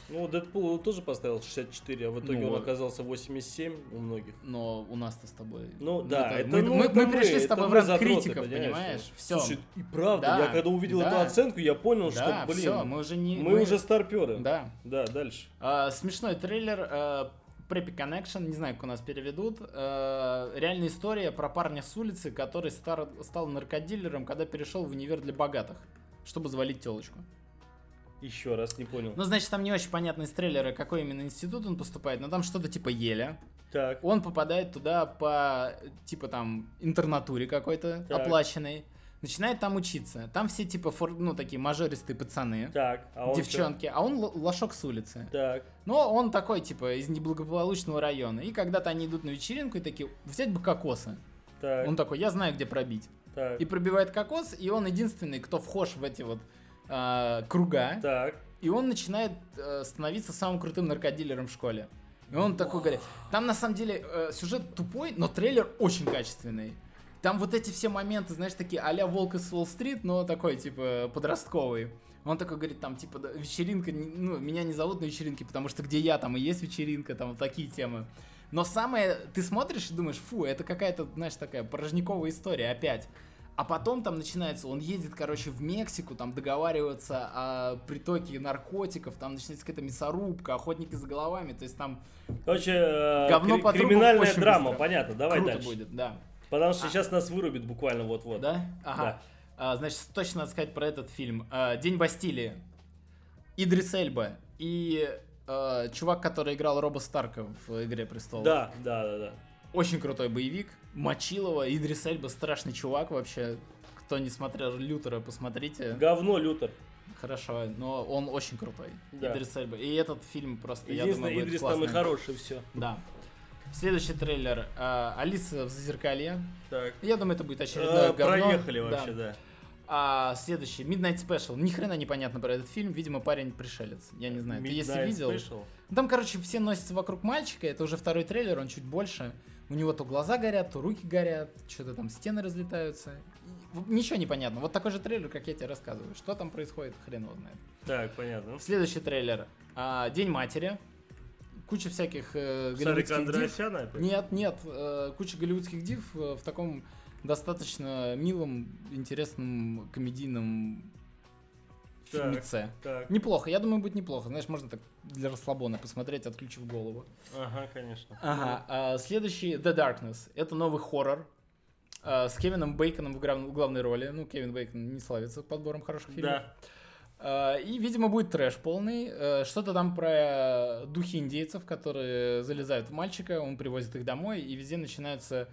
Ну, Дэдпул тоже поставил 64, а в итоге Ну, он оказался 87 у многих. Но у нас-то с тобой... Ну мы да, это- мы, ну, мы- это мы пришли с тобой в мы ранг критиков, понимаешь? Все. Слушай, и правда, Да, я когда увидел да. эту оценку, я понял, да, что, блин, все, мы уже не... мы, уже старперы. Да. Да, дальше. А, смешной трейлер. а, Preppy Connection, не знаю, как у нас переведут. А, реальная история про парня с улицы, который стар- стал наркодилером, когда перешел в универ для богатых, чтобы завалить телочку. Еще раз, не понял. Ну, значит, там не очень понятно из трейлера, какой именно институт он поступает, но там что-то типа Еля. Так, Он попадает туда по, типа там, интернатуре какой-то Так. оплаченной. Начинает там учиться. Там все типа, фор- ну, такие мажористые пацаны, так, а он девчонки, а он л- лошок с улицы. Так, Но он такой, типа, из неблагополучного района. И когда-то они идут на вечеринку и такие, взять бы кокосы. так, Он такой, я знаю, где пробить. так, И пробивает кокос, и он единственный, кто вхож в эти вот а, круга. так, И он начинает э, становиться самым крутым наркодилером в школе. И он такой говорит. Там на самом деле э, сюжет тупой, но трейлер очень качественный. Там вот эти все моменты, знаешь, такие а-ля Волк из Уолл-стрит, но такой, типа, подростковый. Он такой говорит, там, типа, вечеринка, ну, меня не зовут на вечеринке, потому что где я, там и есть вечеринка, там, вот такие темы. Но самое, ты смотришь и думаешь, фу, это какая-то, знаешь, такая порожниковая история опять. А потом там начинается, он едет, короче, в Мексику, там договариваться о притоке наркотиков, там начинается какая-то мясорубка, охотники за головами, то есть там Короче, э, Говно кри- криминальная драма, быстро. понятно, давай круто дальше. будет, да. Потому что А. сейчас нас вырубит буквально вот-вот. Да? Ага. А, значит, точно надо сказать про этот фильм. А, День Бастилии. Идрис Эльба и а, чувак, который играл Роба Старка в Игре престолов. Да, да, да, да. Очень крутой боевик. Мочилова. Идрис Эльба страшный чувак вообще. Кто не смотрел Лютера, посмотрите. Говно Лютер. Хорошо, но он очень крутой. Да. Идрис Эльба. И этот фильм просто, я думаю, будет Идрис там и хороший, все. Да. Следующий трейлер. а, Алиса в Зазеркалье. Так. Я думаю, это будет очередное Э, говно. Проехали Да. вообще, да. А следующий, Midnight Special. Ни хрена непонятно про этот фильм. Видимо, парень пришелец. Я не знаю. Ты если Midnight видел. Special. Там, короче, все носятся вокруг мальчика. Это уже второй трейлер, он чуть больше. У него то глаза горят, то руки горят, что-то там стены разлетаются. Ничего не понятно. Вот такой же трейлер, как я тебе рассказываю. Что там происходит, хрен его знает. Так, понятно. Следующий трейлер. а, День матери. Куча всяких э, голливудских див. Опять? Нет, нет, э, куча голливудских див э, в таком достаточно милом, интересном, комедийном Так. фильмеце. Так, Неплохо, я думаю, будет неплохо. Знаешь, можно так для расслабона посмотреть, отключив голову. ага, конечно. Ага, а, следующий The Darkness. Это новый хоррор а, с Кевином Бейконом в главной роли. Ну, Кевин Бейкон не славится подбором хороших фильмов. Да. А, И, видимо, будет трэш полный. Э, Что-то там про духи индейцев, которые залезают в мальчика, он привозит их домой, и везде начинаются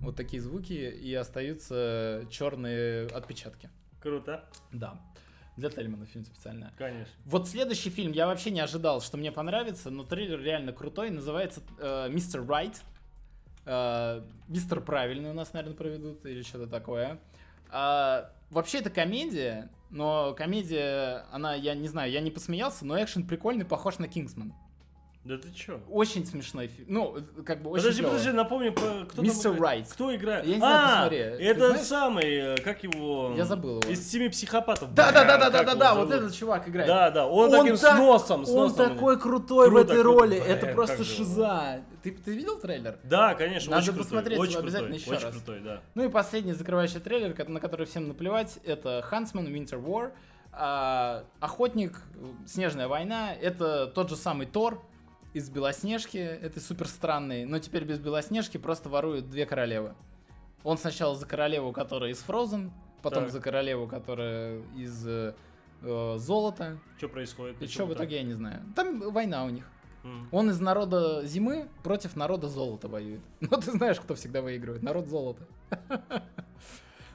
вот такие звуки, и остаются черные отпечатки. Круто, Да. Для Тельмана фильм специально. конечно. Вот следующий фильм я вообще не ожидал, что мне понравится, но трейлер реально крутой. Называется э, Мистер Райт. Э, Мистер Правильный у нас, наверное, проведут или что-то такое. А, вообще это комедия, но комедия, она, я не знаю, я не посмеялся, но экшен прикольный, похож на Кингсман. Да ты чё? Очень смешной фильм. Ну, как бы очень Подожди, клёво. подожди, напомни, по- кто Мистер? Райт. Кто играет? Я не знаю, а, посмотри. Это самый, э, как его? Я забыл его. Из семи психопатов. Да, да, да, да, Как да, да, его да, вот этот чувак играет. Да, да, он, таким так- с носом, с Он носом. такой крутой в Круто, этой круто. роли. Это просто шиза. Ты, ты видел трейлер? Да, конечно, Надо очень крутой, посмотреть очень его обязательно крутой, еще очень раз. крутой, да. Ну и последний закрывающий трейлер, на который всем наплевать, это Huntsman Winter War. А, Охотник, Снежная война, это тот же самый Тор из Белоснежки, это супер странный, но теперь без Белоснежки просто воруют две королевы. Он сначала за королеву, которая из Frozen, потом Так. за королеву, которая из э, э, золота. Что происходит? И что в итоге, я не знаю. Там война у них. М. Он из народа зимы против народа золота воюет. Ну, ты знаешь, кто всегда выигрывает. Народ золота.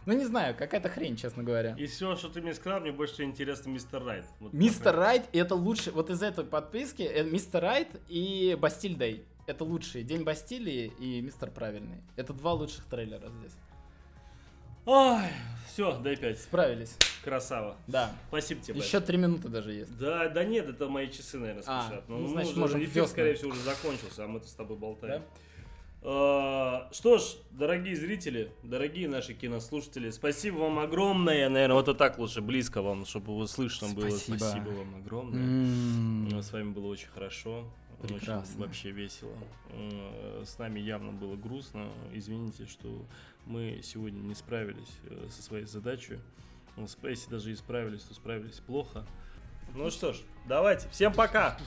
Ну, не знаю, какая-то хрень, честно говоря. И все, что ты мне сказал, мне больше интересно Мистер Райт. Вот Мистер. Райт это лучший. Вот из этой подписки э, Мистер Райт и Бастиль Дэй. Это лучшие. День Бастилии и Мистер Правильный. Это два лучших трейлера здесь. Ой, все, дай пять. Справились. Красава. Да. Спасибо тебе. Еще три минуты даже есть. Да, да нет, это мои часы, наверное, А, спешат. ну, мы значит, можем эфир, скорее всего, уже закончился, а мы-то с тобой болтаем. Да? А, Что ж, дорогие зрители, дорогие наши кинослушатели, спасибо вам огромное. Наверное, вот так лучше, близко вам, чтобы его слышно было. Спасибо. Вам огромное. Ну, С вами было очень хорошо. Очень Прекрасно. вообще весело. Э, С нами явно было грустно. Извините, что мы сегодня не справились э, со своей задачей. Если даже и справились, то справились плохо. Ну что ж, давайте. Всем пока!